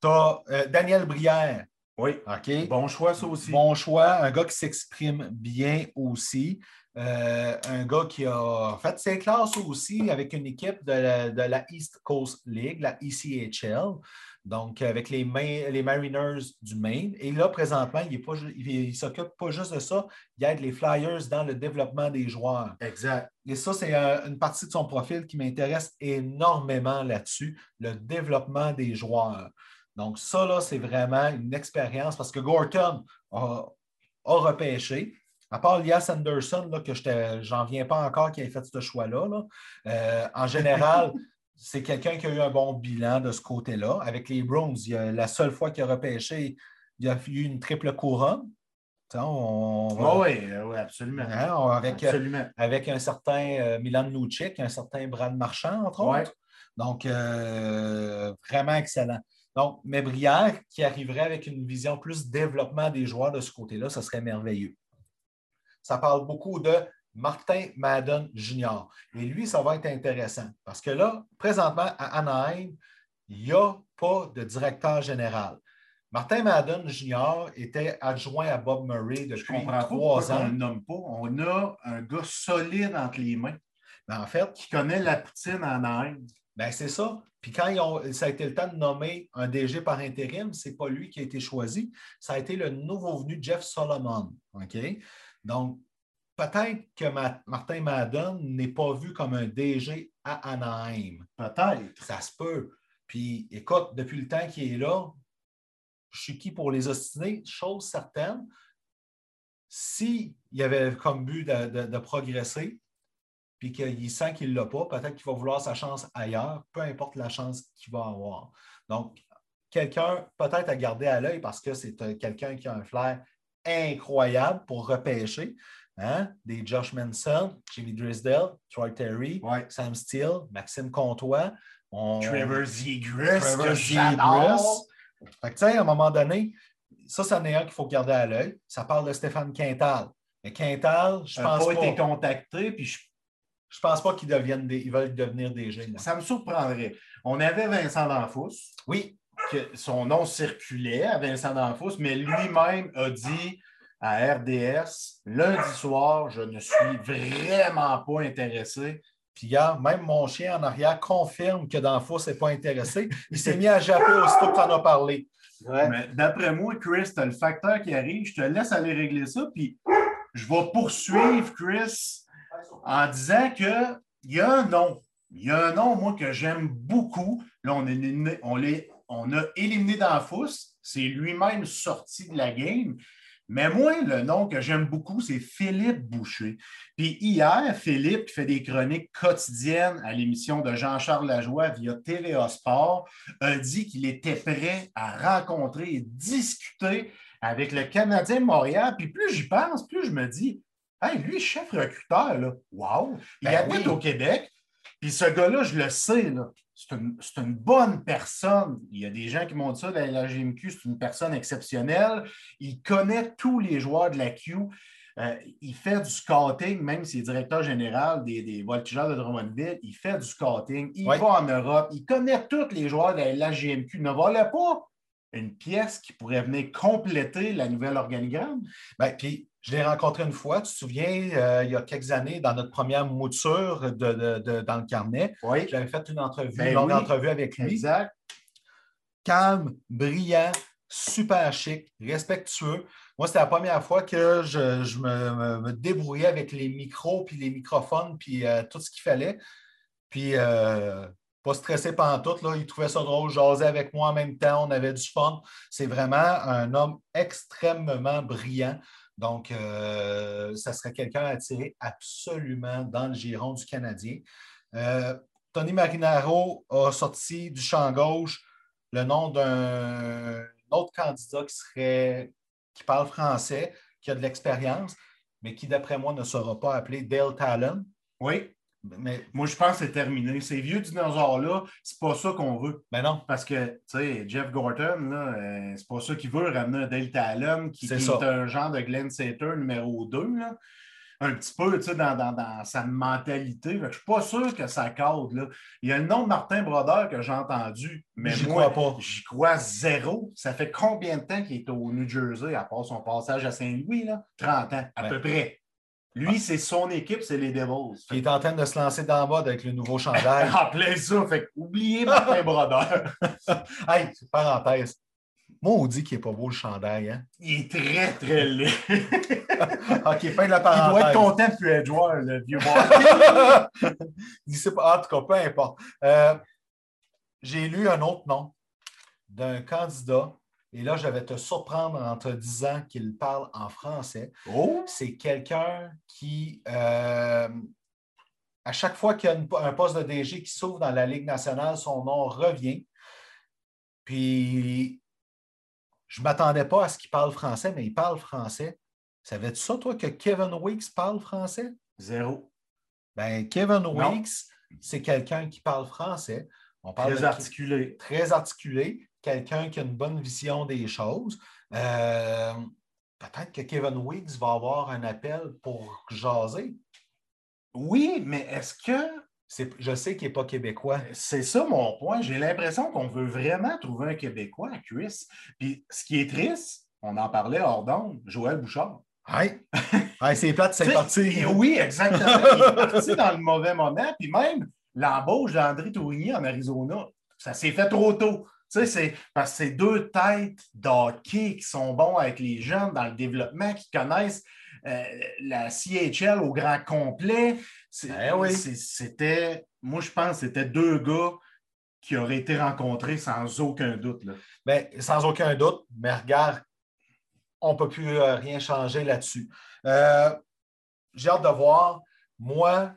tu as Daniel Brière. Oui. OK? Bon choix, ça aussi. Bon choix, un gars qui s'exprime bien aussi. Euh, un gars qui a fait ses classes aussi avec une équipe de la, de la East Coast League, la ECHL, donc avec les, Ma- les Mariners du Maine. Et là, présentement, il ne s'occupe pas juste de ça, il aide les Flyers dans le développement des joueurs. Exact. Et ça, c'est euh, une partie de son profil qui m'intéresse énormément là-dessus, le développement des joueurs. Donc, ça, là, c'est vraiment une expérience parce que Gorton a, a repêché. À part Elias Anderson, là, que je n'en viens pas encore qui ait fait ce choix-là. là. Euh, en général, c'est quelqu'un qui a eu un bon bilan de ce côté-là. Avec les Browns, il y a- la seule fois qu'il a repêché, il a eu une triple couronne. On- on- oui, oui, absolument. hein, on- avec, absolument. avec un certain euh, Milan Lucic, un certain Brad Marchand, entre autres. Donc, euh, vraiment excellent. Donc, mais Brière, qui arriverait avec une vision plus développement des joueurs de ce côté-là, ce serait merveilleux. Ça parle beaucoup de Martin Madden Jr. Et lui, ça va être intéressant parce que là, présentement, à Anaheim, il n'y a pas de directeur général. Martin Madden Jr. était adjoint à Bob Murray depuis trois ans. On ne le nomme pas. On a un gars solide entre les mains. Ben, en fait, qui connaît la poutine en Inde. Ben, c'est ça. Puis quand ça a été le temps de nommer un DG par intérim, ce n'est pas lui qui a été choisi. Ça a été le nouveau venu Jeff Solomon. OK? Donc, peut-être que Martin Madden n'est pas vu comme un DG à Anaheim. Peut-être. Ça se peut. Puis, écoute, depuis le temps qu'il est là, je suis qui pour les ostiner? Chose certaine, s'il avait comme but de, progresser, puis qu'il sent qu'il ne l'a pas, peut-être qu'il va vouloir sa chance ailleurs, peu importe la chance qu'il va avoir. Donc, quelqu'un peut-être à garder à l'œil parce que c'est euh, quelqu'un qui a un flair incroyable pour repêcher. Hein? Des Josh Manson, Jimmy Drisdale, Troy Terry, Sam Steele, Maxime Comtois. Trevor Zegras, fait que, à un moment donné, ça, c'est un qu'il faut garder à l'œil. Ça parle de Stéphane Quintal. Mais Quintal, je pense pas. pas été contacté, puis je je pense pas qu'ils deviennent des, ils veulent devenir des génies. Ça me surprendrait. On avait Vincent D'Anfous. Oui. Que son nom circulait à Vincent D'Anfous, mais lui-même a dit à RDS lundi soir, je ne suis vraiment pas intéressé. Puis, gars, même mon chien en arrière confirme que D'Anfous n'est pas intéressé. Il s'est mis à japper aussitôt que tu en as parlé. Mais d'après moi, Chris, tu as le facteur qui arrive. Je te laisse aller régler ça. Puis, je vais poursuivre Chris en disant qu'il y a un nom. Il y a un nom, moi, que j'aime beaucoup. Là, on, est, on, on a éliminé Danfous. C'est lui-même sorti de la game. Mais moi, le nom que j'aime beaucoup, c'est Philippe Boucher. Puis hier, Philippe fait des chroniques quotidiennes à l'émission de Jean-Charles Lajoie via TVA Sport, a dit qu'il était prêt à rencontrer et discuter avec le Canadien de Montréal. Puis plus j'y pense, plus je me dis, Hey, lui, chef recruteur, là, wow! Il ben habite au Québec. Puis ce gars-là, je le sais, c'est une, bonne personne. Il y a des gens qui m'ont dit ça, la, la GMQ, c'est une personne exceptionnelle. Il connaît tous les joueurs de la Q. Euh, il fait du scouting, même s'il est directeur général des, des voltigeurs de Drummondville. Il fait du scouting. Il va en Europe. Il connaît tous les joueurs de la GMQ. Ne voilà pas une pièce qui pourrait venir compléter la nouvelle organigramme. Bien, puis je l'ai rencontré une fois, tu te souviens, euh, il y a quelques années, dans notre première mouture de, dans le carnet. Oui. J'avais fait une entrevue, ben une longue entrevue avec lui. Exact. Calme, brillant, super chic, respectueux. Moi, c'était la première fois que je, me, débrouillais avec les micros, puis les microphones, puis euh, tout ce qu'il fallait. Puis, euh, pas stressé pendant tout. Là. Il trouvait ça drôle, jaser avec moi en même temps, on avait du fun. C'est vraiment un homme extrêmement brillant. Donc, euh, ça serait quelqu'un à attirer absolument dans le giron du Canadien. Euh, Tony Marinaro a sorti du champ gauche le nom d'un autre candidat qui serait qui parle français, qui a de l'expérience, mais qui, d'après moi, ne sera pas appelé Dale Talon. Oui. Mais moi, je pense que c'est terminé. Ces vieux dinosaures-là, c'est pas ça qu'on veut. Ben non. Parce que, tu sais, Jeff Gorton, euh, c'est pas ça qu'il veut ramener Delta Allen, qui, est, un genre de Glenn Sater numéro 2. Là. Un petit peu, tu sais, dans, dans, sa mentalité. Je suis pas sûr que ça cadre. Là. Il y a le nom de Martin Brodeur que j'ai entendu, mais moi, j'y crois zéro. Ça fait combien de temps qu'il est au New Jersey, à part son passage à Saint-Louis? Là? 30 ans, à peu près. Lui, c'est son équipe, c'est les Devils. Il est en train de se lancer dans bas avec le nouveau chandail. en plein ça. Fait oubliez Martin Brodeur. hey, parenthèse. Moi, on dit qu'il n'est pas beau le chandail. Hein? Il est très, très laid. OK, fin de la parenthèse. Il doit être content de plus être joueur, le vieux bois. en tout cas, peu importe. Euh, j'ai lu un autre nom d'un candidat et là, je vais te surprendre en te disant qu'il parle en français. Oh! C'est quelqu'un qui, euh, à chaque fois qu'il y a un poste de DG qui s'ouvre dans la Ligue nationale, son nom revient. Puis, je ne m'attendais pas à ce qu'il parle français, mais il parle français. Savais-tu ça, toi, que Kevin Weeks parle français? Zéro. Ben, Kevin Weeks, c'est quelqu'un qui parle français. On parle très articulé. Très articulé quelqu'un qui a une bonne vision des choses. Euh, peut-être que Kevin Weeks va avoir un appel pour jaser. Oui, mais est-ce que. Je sais qu'il n'est pas québécois. C'est ça mon point. J'ai l'impression qu'on veut vraiment trouver un Québécois à Chris. Puis ce qui est triste, on en parlait hors d'onde, Joël Bouchard. Oui, c'est plate, c'est parti. Oui, exactement. Il est parti dans le mauvais moment. Puis même l'embauche d'André Tourigny en Arizona, ça s'est fait trop tôt. Tu sais, c'est parce que c'est deux têtes d'hockey qui sont bons avec les jeunes dans le développement, qui connaissent euh, la CHL au grand complet. Ben c'était, moi, je pense que c'était deux gars qui auraient été rencontrés sans aucun doute. Là. Ben, sans aucun doute, mais regarde, on ne peut plus euh, rien changer là-dessus. Euh, j'ai hâte de voir. Moi,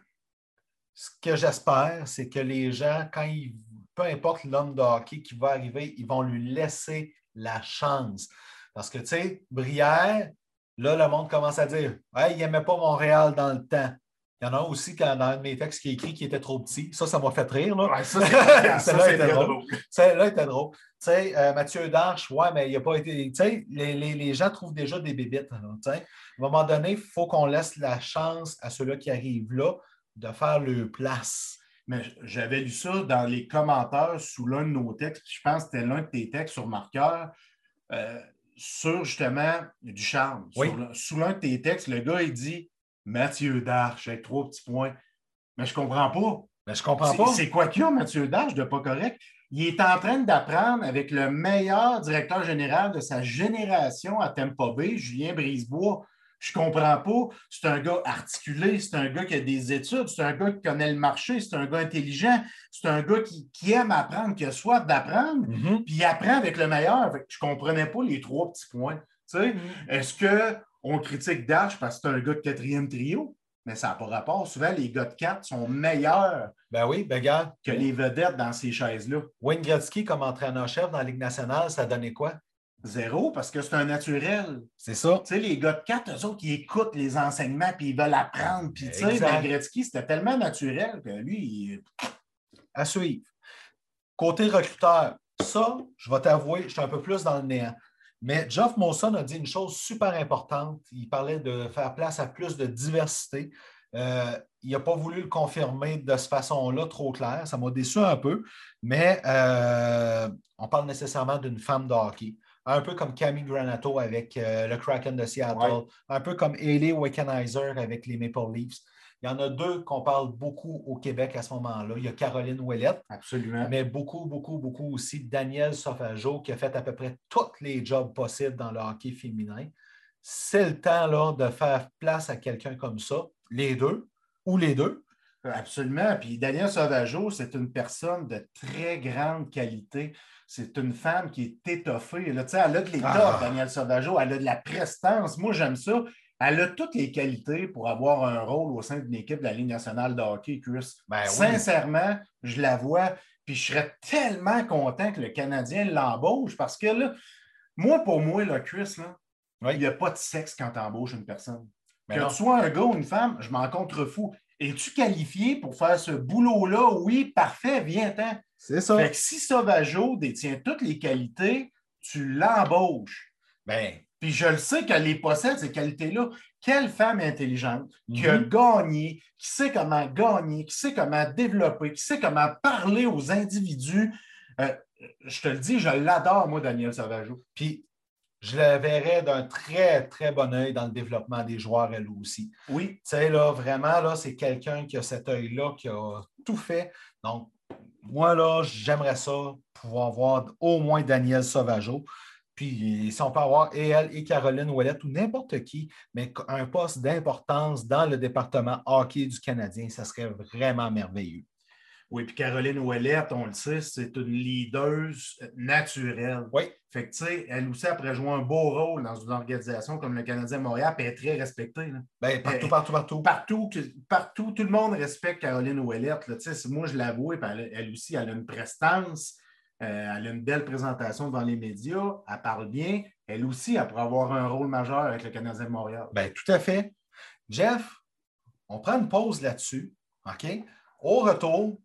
ce que j'espère, c'est que les gens, quand ils peu importe l'homme de hockey qui va arriver, ils vont lui laisser la chance. Parce que, tu sais, Brière, là, le monde commence à dire hey, il n'aimait pas Montréal dans le temps. Il y en a aussi quand, dans un de mes textes qui est écrit qu'il était trop petit. Ça, ça m'a fait rire. Là. ça, là était drôle. Celle-là était drôle. Tu sais, euh, Mathieu Darche, ouais, mais il n'a pas été. Tu sais, les, les, les, gens trouvent déjà des bébites. Là, à un moment donné, il faut qu'on laisse la chance à ceux-là qui arrivent là de faire leur place. Mais j'avais lu ça dans les commentaires sous l'un de nos textes. Je pense que c'était l'un de tes textes sur marqueur euh, sur justement du charme. sous l'un de tes textes, le gars, il dit Mathieu Darche avec trois petits points. Mais je comprends pas. Mais je comprends pas. C'est quoi qu'il y a, Mathieu Darche, de pas correct? Il est en train d'apprendre avec le meilleur directeur général de sa génération à Tampa Bay, Julien Brisebois. Je comprends pas. C'est un gars articulé, c'est un gars qui a des études, c'est un gars qui connaît le marché, c'est un gars intelligent, c'est un gars qui, aime apprendre, qui a soif d'apprendre, mm-hmm. puis il apprend avec le meilleur. je ne comprenais pas les trois petits points. Mm-hmm. Est-ce qu'on critique Dash parce que c'est un gars de quatrième trio? Mais ça n'a pas rapport. Souvent, les gars de quatre sont meilleurs ben oui, ben que les vedettes dans ces chaises-là. Wayne Gretzky, comme entraîneur-chef dans la Ligue nationale, ça donnait quoi? Zéro, parce que c'est un naturel. C'est ça. Tu sais, les gars de 4, eux autres, qui écoutent les enseignements puis ils veulent apprendre. Puis, tu sais, Gretzky, c'était tellement naturel que lui, il... À suivre. Côté recruteur, ça, je vais t'avouer, je suis un peu plus dans le néant. Mais Geoff Monson a dit une chose super importante. Il parlait de faire place à plus de diversité. Euh, il n'a pas voulu le confirmer de cette façon-là, trop clair. Ça m'a déçu un peu, mais euh, on parle nécessairement d'une femme de hockey un peu comme Camille Granato avec euh, le Kraken de Seattle, un peu comme Haley Wickenheiser avec les Maple Leafs. Il y en a deux qu'on parle beaucoup au Québec à ce moment-là. Il y a Caroline Ouellette. Absolument. Mais beaucoup, beaucoup, beaucoup aussi Daniel Sofajo qui a fait à peu près tous les jobs possibles dans le hockey féminin. C'est le temps là, de faire place à quelqu'un comme ça, les deux ou les deux. Absolument. Puis Daniel Sauvageau, c'est une personne de très grande qualité. C'est une femme qui est étoffée. Là, elle a de l'étoffe, ah. Daniel Sauvageau. Elle a de la prestance. Moi, j'aime ça. Elle a toutes les qualités pour avoir un rôle au sein d'une équipe de la Ligue nationale de hockey, Chris. Ben Sincèrement, je la vois. Puis je serais tellement content que le Canadien l'embauche parce que là, moi, pour moi, là, Chris, il n'y a pas de sexe quand tu embauches une personne. Ben que tu sois un gars ou une femme, je m'en contrefous. Es-tu qualifié pour faire ce boulot-là? Oui, parfait, viens-t'en. C'est ça. Fait que si Sauvageau détient toutes les qualités, tu l'embauches. Ben, puis je le sais qu'elle possède, ces qualités-là. Quelle femme intelligente qui a mhm. gagné, qui sait comment gagner, qui sait comment développer, qui sait comment parler aux individus. Euh, je te le dis, je l'adore, moi, Daniel Sauvageau. Puis je la verrais d'un très, très bon œil dans le développement des joueurs, elle aussi. Oui. Tu sais, là, vraiment, là, c'est quelqu'un qui a cet œil-là, qui a tout fait. Donc, moi, là, j'aimerais ça, pouvoir voir au moins Daniel Sauvageau. Puis, si on peut avoir et elle et Caroline Ouellette ou n'importe qui, mais un poste d'importance dans le département hockey du Canadien, ça serait vraiment merveilleux. Oui, puis Caroline Ouellette, on le sait, c'est une leaduse naturelle. Oui. Fait que, tu sais, elle aussi, après jouer un beau rôle dans une organisation comme le Canadien Montréal, puis elle est très respectée. Bien, partout, partout, partout. Partout, partout, tout le monde respecte Caroline Ouellette. Moi, je l'avoue, puis elle, aussi, elle a une prestance, euh, elle a une belle présentation devant les médias, elle parle bien. Elle aussi, elle pourrait avoir un rôle majeur avec le Canadien Montréal. Bien, tout à fait. Jeff, on prend une pause là-dessus. OK? Au retour,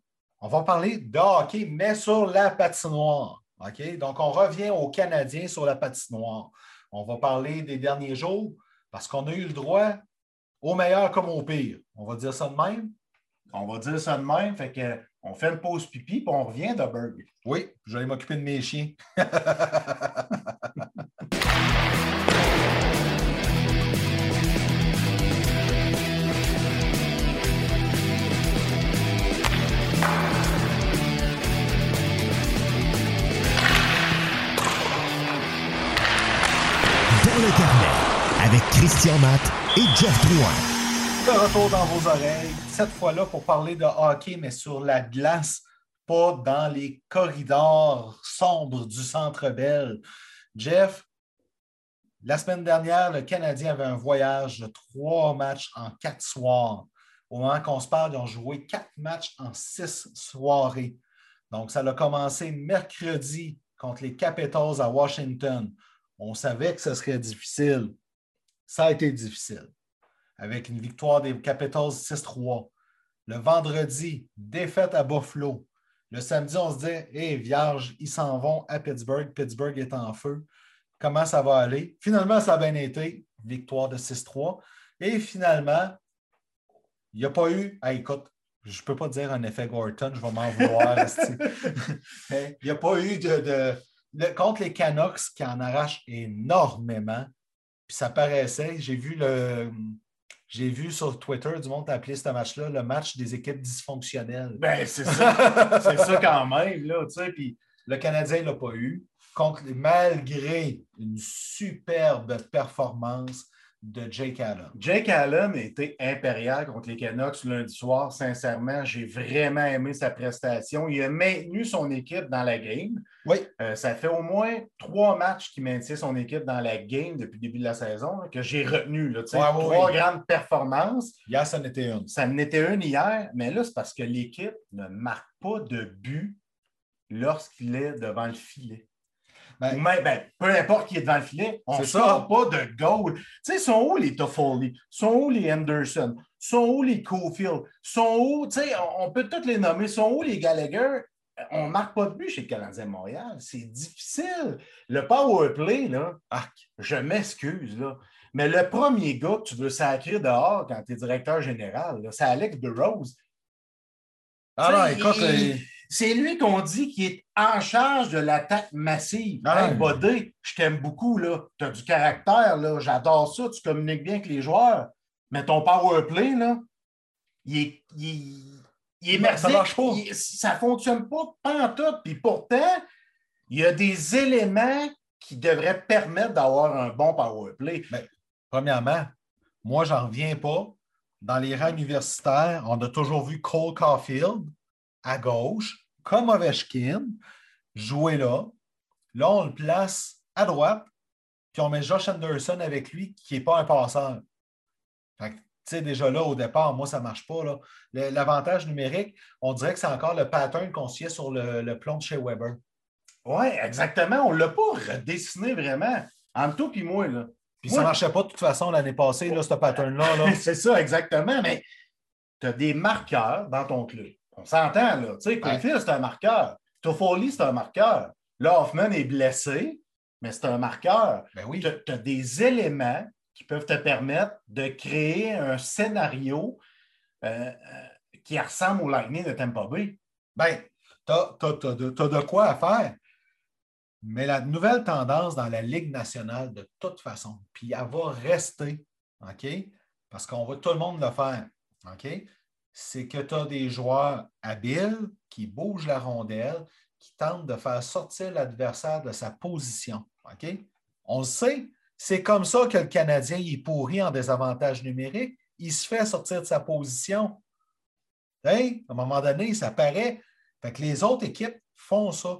on va parler de hockey, mais sur la patinoire. OK? Donc, on revient aux Canadiens sur la patinoire. On va parler des derniers jours parce qu'on a eu le droit au meilleur comme au pire. On va dire ça de même? On va dire ça de même. Fait que on fait une pause pipi puis on revient de Burg. Oui, je vais m'occuper de mes chiens. avec Christian Matt et Jeff Drouin. De retour dans vos oreilles, cette fois-là pour parler de hockey, mais sur la glace, pas dans les corridors sombres du Centre Bell. Jeff, la semaine dernière, le Canadien avait un voyage de trois matchs en quatre soirs. Au moment qu'on se parle, ils ont joué quatre matchs en six soirées. Donc, ça a commencé mercredi contre les Capitals à Washington. On savait que ce serait difficile. Ça a été difficile. Avec une victoire des Capitals 6-3. Le vendredi, défaite à Buffalo. Le samedi, on se dit Hé, vierge, ils s'en vont à Pittsburgh. Pittsburgh est en feu. Comment ça va aller? Finalement, ça a bien été. Victoire de 6-3. Et finalement, il n'y a pas eu. Ah, écoute, je ne peux pas dire un effet Gorton, je vais m'en vouloir. il n'y a pas eu de, de, de, Contre les Canucks qui en arrachent énormément. Puis ça paraissait. J'ai vu le. J'ai vu sur Twitter du monde appeler ce match-là le match des équipes dysfonctionnelles. Ben, c'est ça. c'est ça quand même, là, tu sais. Puis le Canadien ne l'a pas eu. Contre, malgré une superbe performance de Jake Allen. Jake Allen été impérial contre les Canucks lundi soir. Sincèrement, j'ai vraiment aimé sa prestation. Il a maintenu son équipe dans la game. Oui. Euh, ça fait au moins trois matchs qu'il maintient son équipe dans la game depuis le début de la saison là, que j'ai retenu. Là, Ouais, trois grandes performances. Hier, ça en était une. Ça en était une hier, mais là, c'est parce que l'équipe ne marque pas de but lorsqu'il est devant le filet. Ben, Ou même, ben, peu importe qui est devant le filet, on ne sort pas de goal. Tu sais, sont où les Toffoli? Sont où les Anderson? Sont où les Cofield? Sont où, tu sais, on, peut tous les nommer. Sont où les Gallagher? On ne marque pas de but chez le Canadien de Montréal. C'est difficile. Le power play, là, arc, je m'excuse, là. Mais le premier gars que tu veux sacrer dehors quand tu es directeur général, c'est Alex DeRose. ah non, écoute, il- euh, c'est lui qu'on dit qui est en charge de l'attaque massive. Ah, Hey. Bodé, je t'aime beaucoup, là. Tu as du caractère, là. J'adore ça. Tu communiques bien avec les joueurs. Mais ton power play, là, il est, il est, il est Non, merdique. ça marche pas. Il- ça ne fonctionne pas pantoute. Puis pourtant, il y a des éléments qui devraient permettre d'avoir un bon power play. premièrement, moi, j'en reviens pas. Dans les rangs universitaires, on a toujours vu Cole Caulfield à gauche, comme Ovechkin, jouer là. Là, on le place à droite, puis on met Josh Anderson avec lui, qui n'est pas un passeur. Fait que, tu sais, déjà là, au départ, moi, ça ne marche pas. L'avantage numérique, on dirait que c'est encore le pattern qu'on suit sur le, le plomb de chez Weber. Oui, exactement. On ne l'a pas redessiné vraiment. Entre toi et moi, là. Puis Moi, ça ne marchait pas de toute façon l'année passée, là, ce pattern-là. là. C'est ça, exactement. Mais tu as des marqueurs dans ton club. On s'entend, là. Tu sais, Caulfield, c'est un marqueur. Toffoli, c'est un marqueur. Là, Hoffman est blessé, mais c'est un marqueur. Ben oui. Tu as des éléments qui peuvent te permettre de créer un scénario euh, euh, qui ressemble au Lightning de Tampa Bay. Bien, tu as, de quoi à faire. Mais la nouvelle tendance dans la Ligue nationale, de toute façon, puis elle va rester, OK? Parce qu'on va tout le monde le faire, OK? C'est que tu as des joueurs habiles qui bougent la rondelle, qui tentent de faire sortir l'adversaire de sa position, OK? On le sait, c'est comme ça que le Canadien il est pourri en désavantage numérique. Il se fait sortir de sa position. Hein? À un moment donné, ça paraît. Fait que les autres équipes font ça.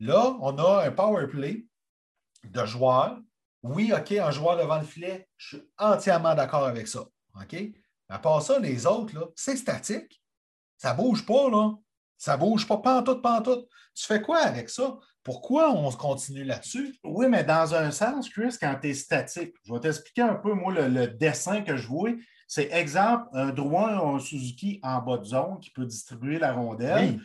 Là, on a un power play de joueurs. Oui, OK, un joueur devant le filet, je suis entièrement d'accord avec ça. OK? Mais à part ça, les autres, là, c'est statique. Ça ne bouge pas, là. Ça ne bouge pas, pantoute, pantoute. Tu fais quoi avec ça? Pourquoi on se continue là-dessus? Oui, mais dans un sens, Chris, quand tu es statique, je vais t'expliquer un peu, moi, le, le dessin que je vois. C'est exemple, un droit, un Suzuki en bas de zone qui peut distribuer la rondelle. Oui.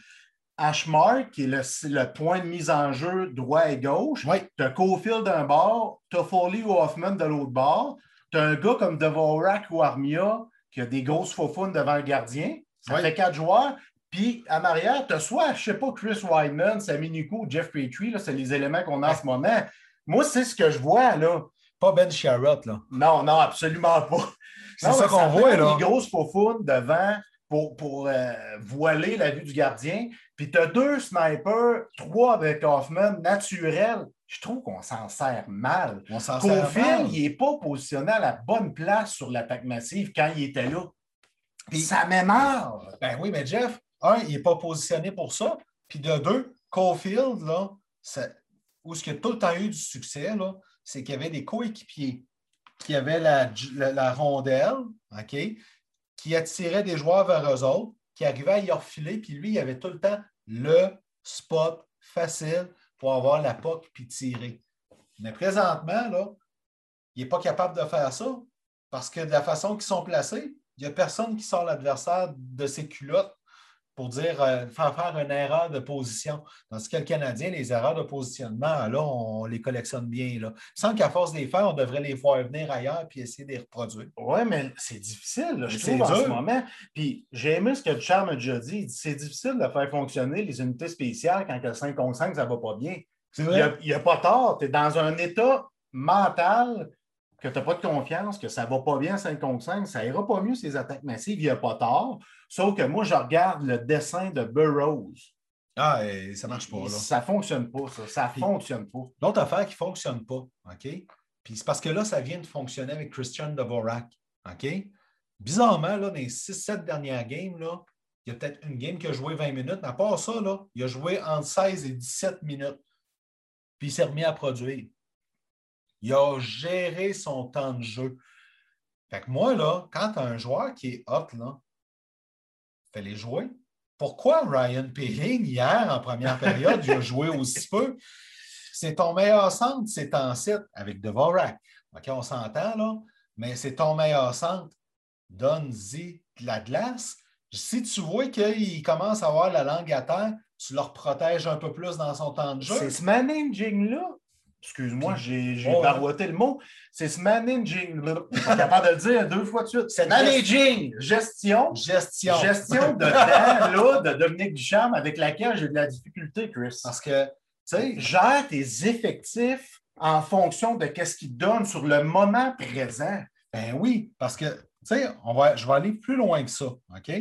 Ashmark, qui est le, le point de mise en jeu droit et gauche. Oui. Tu as Cofield d'un bord, tu as Foley ou Hoffman de l'autre bord. Tu as un gars comme Dvorak ou Armia qui a des grosses faufounes devant le gardien. Ça Oui. fait quatre joueurs. Puis en arrière, tu as soit, je sais pas, Chris Wyman, Sami Nico, Jeff Petrie. C'est les éléments qu'on a en ce moment. Moi, c'est ce que je vois, là. Pas Ben Sherrod, là. Non, non, absolument pas. C'est ça qu'on voit, là. Des grosses faufounes devant pour, pour euh, voiler la vue du gardien. Puis tu as deux snipers, trois avec Hoffman naturels. Je trouve qu'on s'en sert mal. On s'en sert mal. Cofield, il n'est pas positionné à la bonne place sur l'attaque massive quand il était là. Puis ça m'énerve. Ben oui, mais Jeff, un, il n'est pas positionné pour ça. Puis de deux, Caulfield, là, ça- où ce qu'il y a tout le temps eu du succès, là, c'est qu'il y avait des coéquipiers qui avaient la, la- la rondelle, OK, qui attiraient des joueurs vers eux autres, qui arrivaient à y refiler, puis lui, il avait tout le temps le spot facile pour avoir la POC puis tirer. Mais présentement, là, il n'est pas capable de faire ça parce que de la façon qu'ils sont placés, il n'y a personne qui sort l'adversaire de ses culottes pour dire euh, faire faire une erreur de position. Tandis que le Canadien, les erreurs de positionnement, là, on les collectionne bien. Là. Sans qu'à force de les faire, on devrait les voir venir ailleurs puis essayer de les reproduire. Oui, mais c'est difficile, là, je trouve, en dur. ce moment. Puis j'ai aimé ce que Charles a déjà dit. C'est difficile de faire fonctionner les unités spéciales quand le 5 contre 5, ça ne va pas bien. Il n'y a, pas tort. Tu es dans un état mental que tu n'as pas de confiance, que ça ne va pas bien 5 contre 5, ça ira pas mieux ces attaques massives, il n'y a pas tort. Sauf que moi, je regarde le dessin de Burroughs. Ah, et ça ne marche pas. Là. Ça ne fonctionne pas, ça. Ça ne Puis- fonctionne pas. L'autre affaire qui ne fonctionne pas, OK? Puis c'est parce que là, ça vient de fonctionner avec Christian Dvorak, OK? Bizarrement, là, dans les 6-7 dernières games, là, il y a peut-être une game qui a joué 20 minutes, mais à part ça, là, il a joué entre 16 et 17 minutes. Puis il s'est remis à produire. Il a géré son temps de jeu. Fait que moi, là, quand tu as un joueur qui est hot, là, fais-les jouer. Pourquoi Ryan Peeling, hier, en première période, il a joué aussi peu? C'est ton meilleur centre, c'est en site avec Devorak. OK, on s'entend, là, mais c'est ton meilleur centre. Donne-y de la glace. Si tu vois qu'il commence à avoir la langue à terre, tu le protèges un peu plus dans son temps de jeu. C'est ce managing-là. Excuse-moi, j'ai Oh, barouetté le mot. C'est ce managing-là. Je suis pas capable de le dire deux fois de suite. C'est managing, gestion. Gestion. Gestion de temps, là, de Dominique Ducharme, avec laquelle j'ai de la difficulté, Chris. Parce que, tu sais, Gère tes effectifs en fonction de ce qu'ils donnent sur le moment présent. Ben oui, parce que, tu sais, on va, je vais aller plus loin que ça, OK?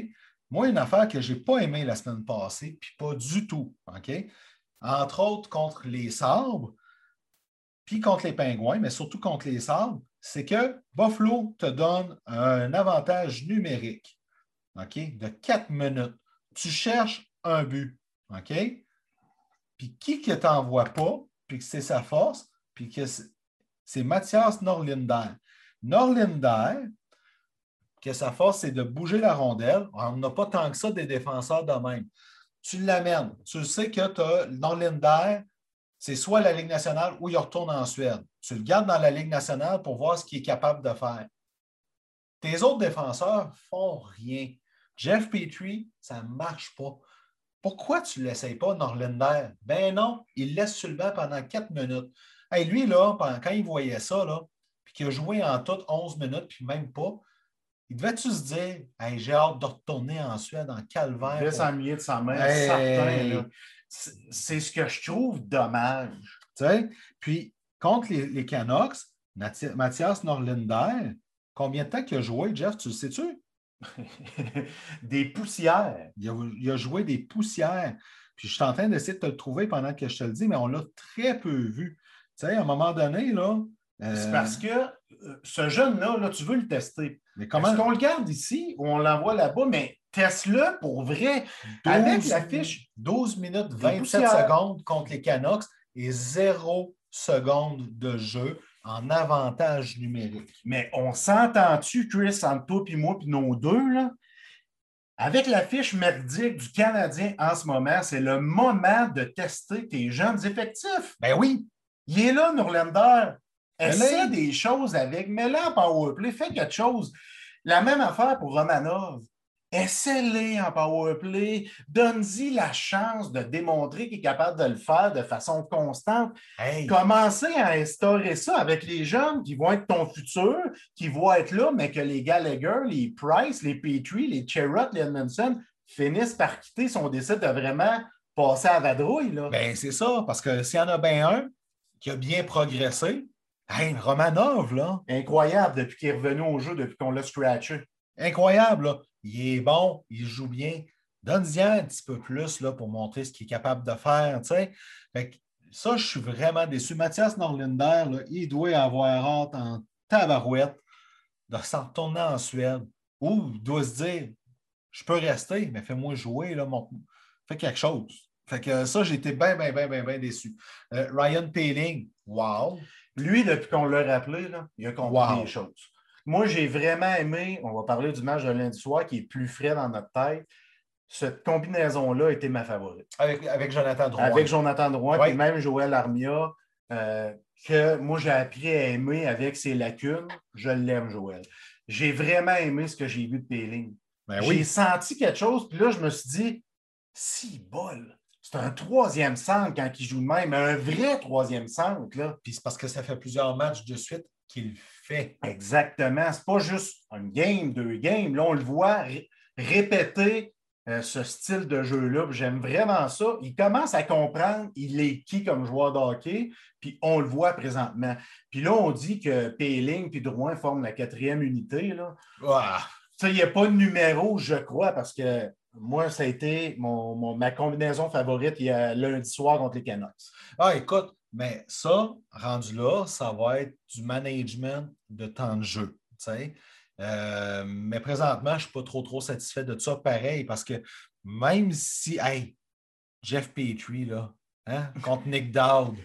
Moi, une affaire que je n'ai pas aimée la semaine passée, puis pas du tout, OK? Entre autres contre les sabres, puis contre les pingouins, mais surtout contre les sabres, c'est que Buffalo te donne un avantage numérique, OK? De 4 minutes. Tu cherches un but, OK? Puis qui que t'envoie pas, puis que c'est sa force, puis que c'est- c'est Mathias Norlinder. Norlinder, que sa force, c'est de bouger la rondelle. On n'a pas tant que ça des défenseurs de même. Tu l'amènes. Tu sais que tu as Norlinder, c'est soit la Ligue nationale ou il retourne en Suède. Tu le gardes dans la Ligue nationale pour voir ce qu'il est capable de faire. Tes autres défenseurs font rien. Jeff Petrie, ça ne marche pas. Pourquoi tu ne l'essayes pas, Norlinder? Ben non, il laisse sur le banc pendant quatre minutes. Hey, lui, là, pendant- quand il voyait ça, là, puis qu'il a joué en tout 11 minutes, puis même pas, il devait-tu se dire hey, j'ai hâte de retourner en Suède, en calvaire. Il devait s'ennuyer de sa mère, Hey. certain. là. C'est ce que je trouve dommage. Tu sais? Puis, contre les, les Canucks, Mathi- Mathias Norlinder, combien de temps qu'il a joué, Jeff, tu le sais-tu? Des poussières. Il a, il a joué des poussières. Puis, je suis en train d'essayer de te le trouver pendant que je te le dis, mais on l'a très peu vu. Tu sais, à un moment donné, là. euh, C'est parce que euh, ce jeune-là, là, tu veux le tester. Mais Est-ce qu'on le garde ici ou on l'envoie là-bas? Mais teste-le pour vrai. Avec la fiche. 12 minutes, Des 27 poussières. secondes contre les Canucks et 0 secondes de jeu en avantage numérique. Mais on s'entend-tu, Chris, entre toi et moi puis nos deux, là? Avec la fiche merdique du Canadien en ce moment, c'est le moment de tester tes jeunes effectifs. Ben oui, Il est là, Norlander. Essaie des choses avec. Mets-le en powerplay. Fais quelque chose. La même affaire pour Romanov. essaie-les en powerplay, donne-y la chance de démontrer qu'il est capable de le faire de façon constante. Hey, Commencez à instaurer ça avec les jeunes qui vont être ton futur, qui vont être là, mais que les Gallagher, les Price, les Petrie, les Cherrott, les Edmondson finissent par quitter si on décide de vraiment passer à vadrouille. Là. ben c'est ça, parce que s'il y en a bien un qui a bien progressé, hey, Romanov, là, Incroyable depuis qu'il est revenu au jeu, depuis qu'on l'a scratché. incroyable, là. Il est bon, il joue bien. Donne-y un petit peu plus là, pour montrer ce qu'il est capable de faire. tu sais. Fait que ça, je suis vraiment déçu. Mathias Norlinder, là, il doit avoir hâte en tabarouette de s'en retourner en Suède. Ou il doit se dire Je peux rester, mais fais-moi jouer, là, mon... fais quelque chose. Fait que ça, j'ai été bien, bien, bien, bien, bien déçu. Euh, Ryan Paling, wow. Lui, depuis qu'on l'a rappelé, là, il a compris Wow. les choses. Moi, j'ai vraiment aimé, on va parler du match de lundi soir qui est plus frais dans notre tête. Cette combinaison-là été ma favorite. Avec, avec Jonathan Drouin. Avec Jonathan Drouin, Ouais. puis même Joël Armia, euh, que moi, j'ai appris à aimer avec ses lacunes. Je l'aime, Joël. J'ai vraiment aimé ce que j'ai vu de Péling. Ben J'ai senti quelque chose, puis là, je me suis dit, si bol, c'est un troisième centre quand il joue de même, un vrai troisième centre. Là. Puis c'est parce que ça fait plusieurs matchs de suite qu'il fait. Exactement. C'est pas juste une game, deux games. Là, on le voit ré- répéter euh, ce style de jeu-là. puis J'aime vraiment ça. Il commence à comprendre il est qui comme joueur de hockey, puis on le voit présentement. Puis là, on dit que Péling et Drouin forment la quatrième unité. Là. Ah, Ça, il n'y a pas de numéro, je crois, parce que moi, ça a été mon, mon- ma combinaison favorite il y a lundi soir contre les Canucks. Ah, écoute, mais ça, rendu là, ça va être du management de temps de jeu. Euh, mais présentement, je ne suis pas trop, trop satisfait de ça pareil parce que même si, hey, Jeff Petrie, là, hein, contre Nick Dowd,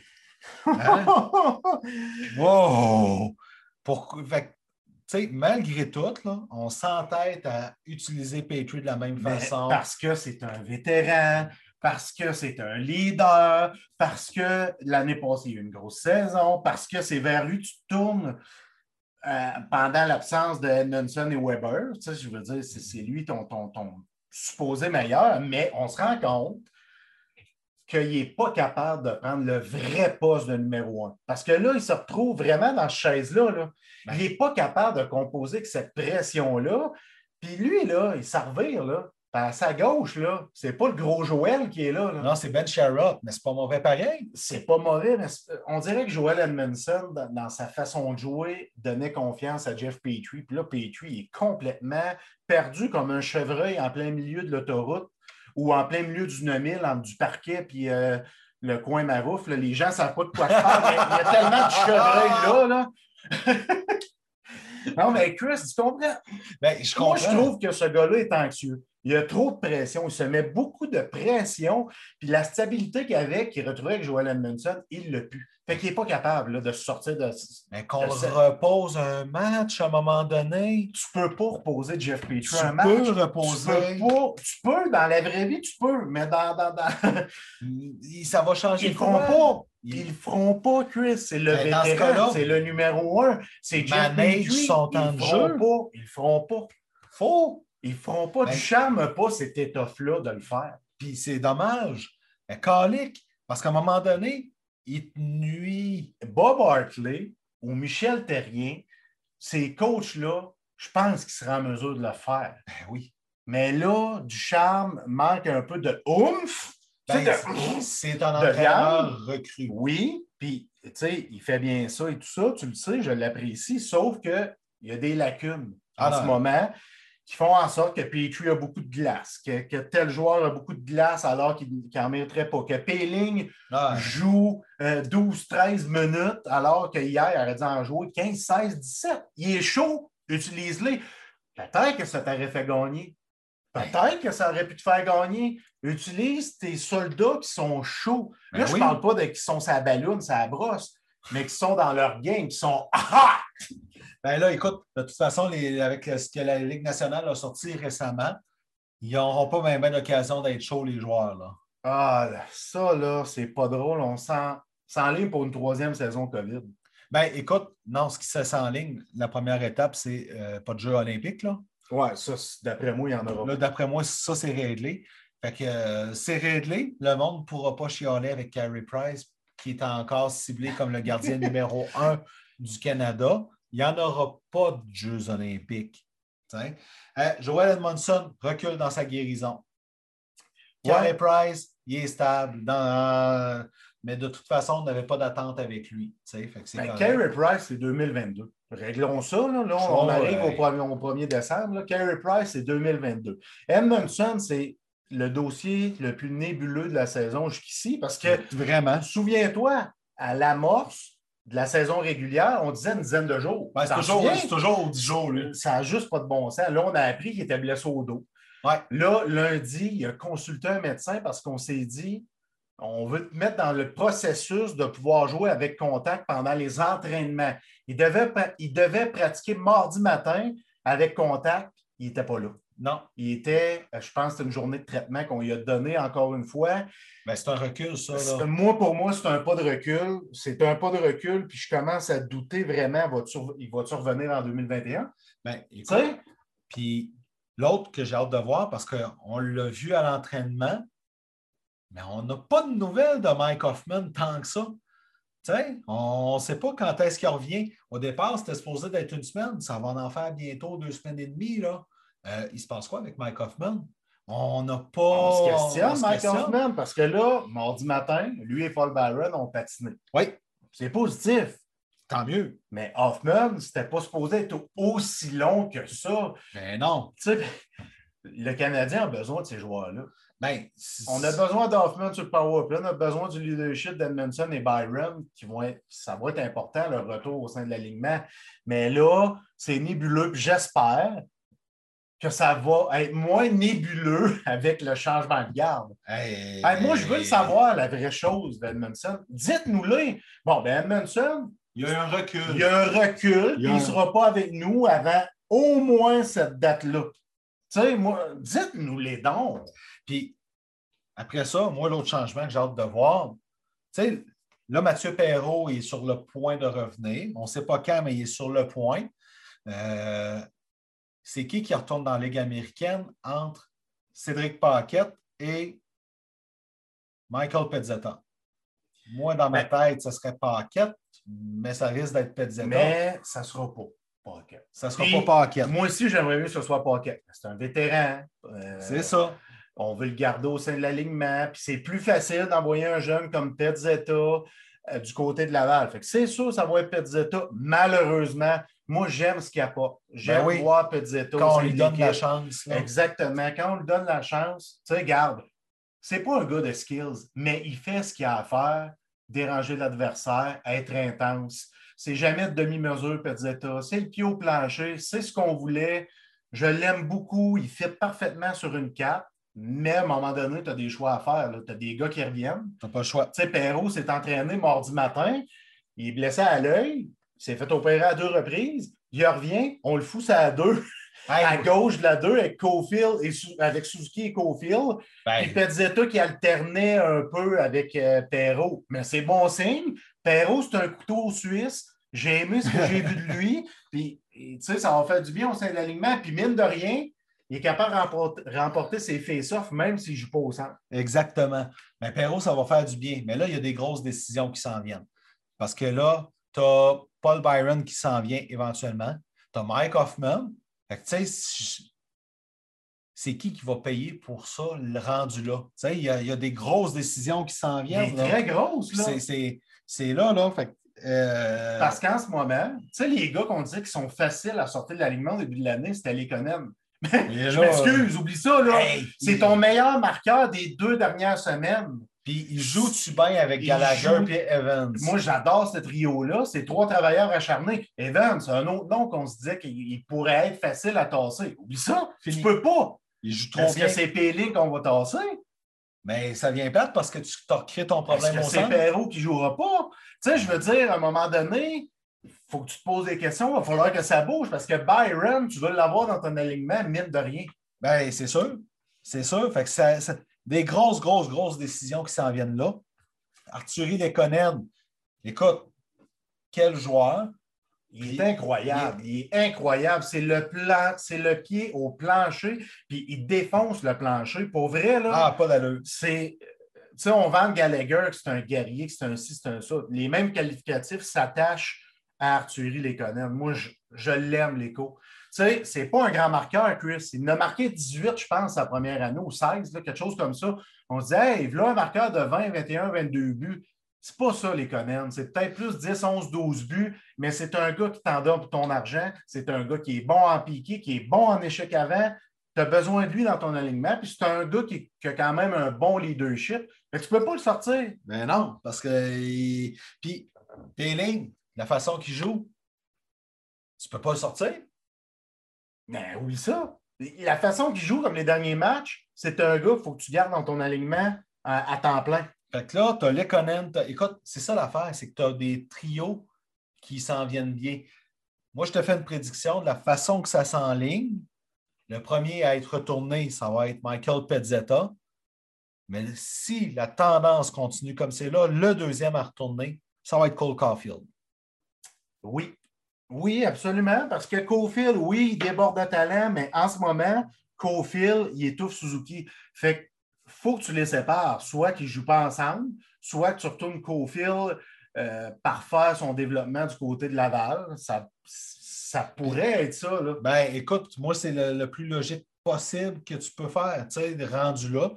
hein, wow! Pour, fait que, tu sais, malgré tout, là, on s'entête à utiliser Petrie de la même Mais façon. Parce que c'est un vétéran, parce que c'est un leader, parce que l'année passée, il y a eu une grosse saison, parce que c'est vers lui que tu tournes euh, pendant l'absence de Edmondson et Weber. Tu sais, je veux dire, c'est c'est lui ton, ton, ton supposé meilleur, mais on se rend compte qu'il n'est pas capable de prendre le vrai poste de numéro un. Parce que là, il se retrouve vraiment dans cette chaise-là. là. Il n'est pas capable de composer avec cette pression-là. Puis lui, là, il s'en revire, là. À sa gauche, là, c'est pas le gros Joël qui est là. là. Non, c'est Ben Sherrod, mais c'est pas mauvais pareil. C'est pas mauvais, mais on dirait que Joel Edmondson, dans, dans sa façon de jouer, donnait confiance à Jeff Petrie. Puis là, Petrie est complètement perdu comme un chevreuil en plein milieu de l'autoroute ou en plein milieu du 9000, entre du parquet puis euh, le coin Marouf. là. Les gens ne savent pas de quoi je parle, il y a tellement de chevreuils là. là. non, mais Chris, tu comprends? Ben, je Moi, comprends. je trouve que ce gars-là est anxieux. Il a trop de pression. Il se met beaucoup de pression. Puis la stabilité qu'il avait, qu'il retrouvait avec Joel Edmondson, il l'a pu. Fait qu'il n'est pas capable là, de se sortir de. Mais qu'on repose un match à un moment donné. Tu peux pas reposer Jeff Petrie Tu un match. peux Tu reposer. peux pas. Tu peux, dans la vraie vie, tu peux, mais dans. dans, dans... Il- Ça va changer Ils le feront pas. Ils le feront pas, Chris. C'est le vétéran, c'est le numéro un. C'est Jeff Petrie. son temps Ils le feront jeu. pas. Ils le feront pas. Faut. Ils ne feront pas. Ben- Du charme n'a pas cette étoffe-là de le faire. Puis c'est dommage. Mais calique, parce qu'à un moment donné, il te nuit. Bob Hartley ou Michel Terrien, ces coachs-là, je pense qu'ils seraient en mesure de le faire. Ben oui. Mais là, du charme manque un peu de oomph. Ben, c'est un entraîneur recru. Oui, puis tu sais, il fait bien ça et tout ça, tu le sais, je l'apprécie, sauf qu'il y a des lacunes Ah en non. ce moment qui font en sorte que Petrie a beaucoup de glace, que, que tel joueur a beaucoup de glace alors qu'il n'en mériterait pas, que Péling Ah, joue euh, 12-13 minutes alors qu'hier, il aurait dû en jouer 15, 16, 17. Il est chaud, utilise-les. Peut-être que ça t'aurait fait gagner. Peut-être que ça aurait pu te faire gagner. Utilise tes soldats qui sont chauds. Là, Ben je oui. ne parle pas de qui sont sa balloune, sa brosse, mais qui sont dans leur game, qui sont ah! Ben là, écoute, de toute façon, les- avec ce que la Ligue nationale a sorti récemment, ils n'auront pas même l'occasion d'être chauds, les joueurs. Là. Ah, ça, là, c'est pas drôle. On s'en- s'enligne pour une troisième saison COVID. Ben écoute, non, ce qui se en ligne, la première étape, c'est euh, pas de jeux olympiques. Là. Ouais, ça, d'après moi, il y en aura. Là, d'après moi, ça, c'est réglé. Fait que euh, c'est réglé. Le monde ne pourra pas chialer avec Carey Price, qui est encore ciblé comme le gardien numéro un du Canada. Il n'y en aura pas de Jeux olympiques. Euh, Joel Edmondson recule dans sa guérison. Carey Price, il est stable. Dans, mais de toute façon, on n'avait pas d'attente avec lui. Ben, Carey Price, c'est 2022. Réglons ça. Là, on, arrive au, 1er, décembre. Carey Price, c'est 2022. Edmondson, c'est le dossier le plus nébuleux de la saison jusqu'ici parce que, vraiment, souviens-toi, à l'amorce, de la saison régulière, on disait une dizaine de jours. Ben, c'est toujours, toujours 10 jours. Ça n'a juste pas de bon sens. Là, on a appris qu'il était blessé au dos. Là, lundi, il a consulté un médecin parce qu'on s'est dit on veut te mettre dans le processus de pouvoir jouer avec contact pendant les entraînements. Il devait, il devait pratiquer mardi matin avec contact. Il n'était pas là. Non. Il était, je pense, une journée de traitement qu'on lui a donnée encore une fois. Mais c'est un recul, ça. Moi, pour moi, c'est un pas de recul. C'est un pas de recul, puis je commence à douter vraiment, il va-tu revenir en 2021? Bien, puis l'autre que j'ai hâte de voir, parce qu'on l'a vu à l'entraînement, mais on n'a pas de nouvelles de Mike Hoffman tant que ça. on ne sait pas quand est-ce qu'il revient. Au départ, c'était supposé d'être une semaine. Ça va en faire bientôt deux semaines et demie. Là. Euh, il se passe quoi avec Mike Hoffman? On n'a pas. On se questionne, Mike Hoffman, parce que là, mardi matin, lui et Paul Byron ont patiné. Oui. C'est positif. Tant mieux. Mais Hoffman, c'était pas supposé être aussi long que ça. Mais non. le Canadien a besoin de ces joueurs-là. Ben, on a besoin d'Hoffman sur le power play. On a besoin du leadership d'Edmondson et Byron, qui vont être, ça va être important, leur retour au sein de l'alignement. Mais là, c'est nébuleux. J'espère que ça va être moins nébuleux avec le changement de garde. moi, je veux le savoir, la vraie chose d'Edmondson. Dites-nous-le. Bon, ben Edmondson, il y a un recul. Il y a un recul, il ne sera pas avec nous avant au moins cette date-là. Tu sais, moi, dites-nous les dons. Puis après ça, moi, l'autre changement que j'ai hâte de voir, tu sais, là, Mathieu Perrault est sur le point de revenir. On ne sait pas quand, mais il est sur le point. Euh, c'est qui qui retourne dans la Ligue américaine entre Cédric Paquette et Michael Pezzetta? Moi, dans ma ben, tête, ce serait Paquette, mais ça risque d'être Pezzetta. Mais ça ne sera pas Paquette. Ça ne sera pas Paquette. Moi aussi, j'aimerais mieux que ce soit Paquette. C'est un vétéran. Euh, c'est ça. On veut le garder au sein de l'alignement. Puis c'est plus facile d'envoyer un jeune comme Pezzetta euh, du côté de Laval. c'est sûr, ça va être Pezzetta. Malheureusement, moi, j'aime ce qu'il apporte. J'aime ben voir Pezzetta. Quand on lui donne la chance. Exactement. Quand on lui donne la chance, tu sais, garde, c'est pas un gars de skills, mais il fait ce qu'il a à faire, déranger l'adversaire, être intense. C'est jamais de demi-mesure, Pezzetta. C'est le pied au plancher. C'est ce qu'on voulait. Je l'aime beaucoup. Il fait parfaitement sur une cape. Mais à un moment donné, tu as des choix à faire. Tu as des gars qui reviennent. Tu n'as pas le choix. Tu sais, Perrault s'est entraîné mardi matin. Il est blessé à l'œil. S'est fait opérer à deux reprises. Il revient. On le fout ça à deux. à gauche de la deux avec Cofield et avec Suzuki et Cofield. Ben, puis Pezzetta qui alternait un peu avec euh, Perrault. Mais c'est bon signe. Perrault, c'est un couteau suisse. J'ai aimé ce que j'ai vu de lui. Puis, tu sais, ça va faire du bien au sein de l'alignement. Puis, mine de rien, il est capable de remporter, ses face-offs même s'il ne joue pas au centre. Exactement. Mais Perrault, ça va faire du bien. Mais là, il y a des grosses décisions qui s'en viennent. Parce que là, tu as Paul Byron qui s'en vient éventuellement. Tu as Mike Hoffman. C'est qui qui va payer pour ça, le rendu là? Tu sais, il y, a, des grosses décisions qui s'en viennent. Très grosses, là. C'est là, là. Fait, euh... Parce qu'en ce moment, tu sais, les gars qu'on disait qui sont faciles à sortir de l'alignement au début de l'année, c'était les Conan je m'excuse, oublie ça. Là. c'est ton meilleur marqueur des deux dernières semaines. Puis il joue-tu bien avec Gallagher et Evans? Moi, j'adore ce trio-là. C'est trois travailleurs acharnés. Evans, c'est un autre nom qu'on se disait qu'il pourrait être facile à tasser. Oublie ça. Tu peux pas. Il joue trop Est-ce que c'est Péling qu'on va tasser? Mais ça vient pas parce que tu as créé ton problème au centre. C'est Perrault qui ne jouera pas. Tu sais, je veux dire, à un moment donné, faut que tu te poses des questions, il va falloir que ça bouge parce que Byron, tu veux l'avoir dans ton alignement, mine de rien. Bien, c'est sûr. C'est sûr. Fait que ça, des grosses, grosses, grosses décisions qui s'en viennent là. Arthurie Lekonen, écoute, quel joueur. Il est incroyable. Il est incroyable. C'est le plan, c'est le pied au plancher, puis il défonce le plancher. Pour vrai, là. Ah, pas d'allure. C'est. Tu sais, on vend Gallagher, que c'est un guerrier, que c'est un ci, c'est un ça. Les mêmes qualificatifs s'attachent à Arthurie Lekonen. Moi, je, je l'aime, l'écho. Sais, c'est pas un grand marqueur, Chris. Il a marqué 18, je pense, sa première année, ou 16, là, quelque chose comme ça. On se dit, hey, là, un marqueur de 20, 21, 22 buts. C'est pas ça, les Conan. C'est peut-être plus 10, 11, 12 buts, mais c'est un gars qui t'en donne pour ton argent. C'est un gars qui est bon en piqué, qui est bon en échec avant. Tu as besoin de lui dans ton alignement. Puis c'est un gars qui, a quand même un bon leadership. Mais tu peux pas le sortir. Mais non, parce que. Puis, Péling, la façon qu'il joue, tu peux pas le sortir. Mais oui, ça. La façon qu'il joue, comme les derniers matchs, c'est un gars qu'il faut que tu gardes dans ton alignement à, à temps plein. Fait que là, tu as Lekonen. Écoute, c'est ça l'affaire, c'est que tu as des trios qui s'en viennent bien. Moi, je te fais une prédiction de la façon que ça s'enligne. Le premier à être retourné, ça va être Michael Pezzetta. Mais si la tendance continue comme c'est là, le deuxième à retourner, ça va être Cole Caulfield. Oui. Oui, absolument. Parce que Caulfield, oui, il déborde de talent, mais en ce moment, Caulfield, il étouffe Suzuki. Fait que faut que tu les sépares, soit qu'ils ne jouent pas ensemble, soit que tu retournes Cofield euh, par faire son développement du côté de Laval. Ça, ça pourrait être ça. Là. Ben, écoute, moi, c'est le, le, plus logique possible que tu peux faire, tu sais, rendu là.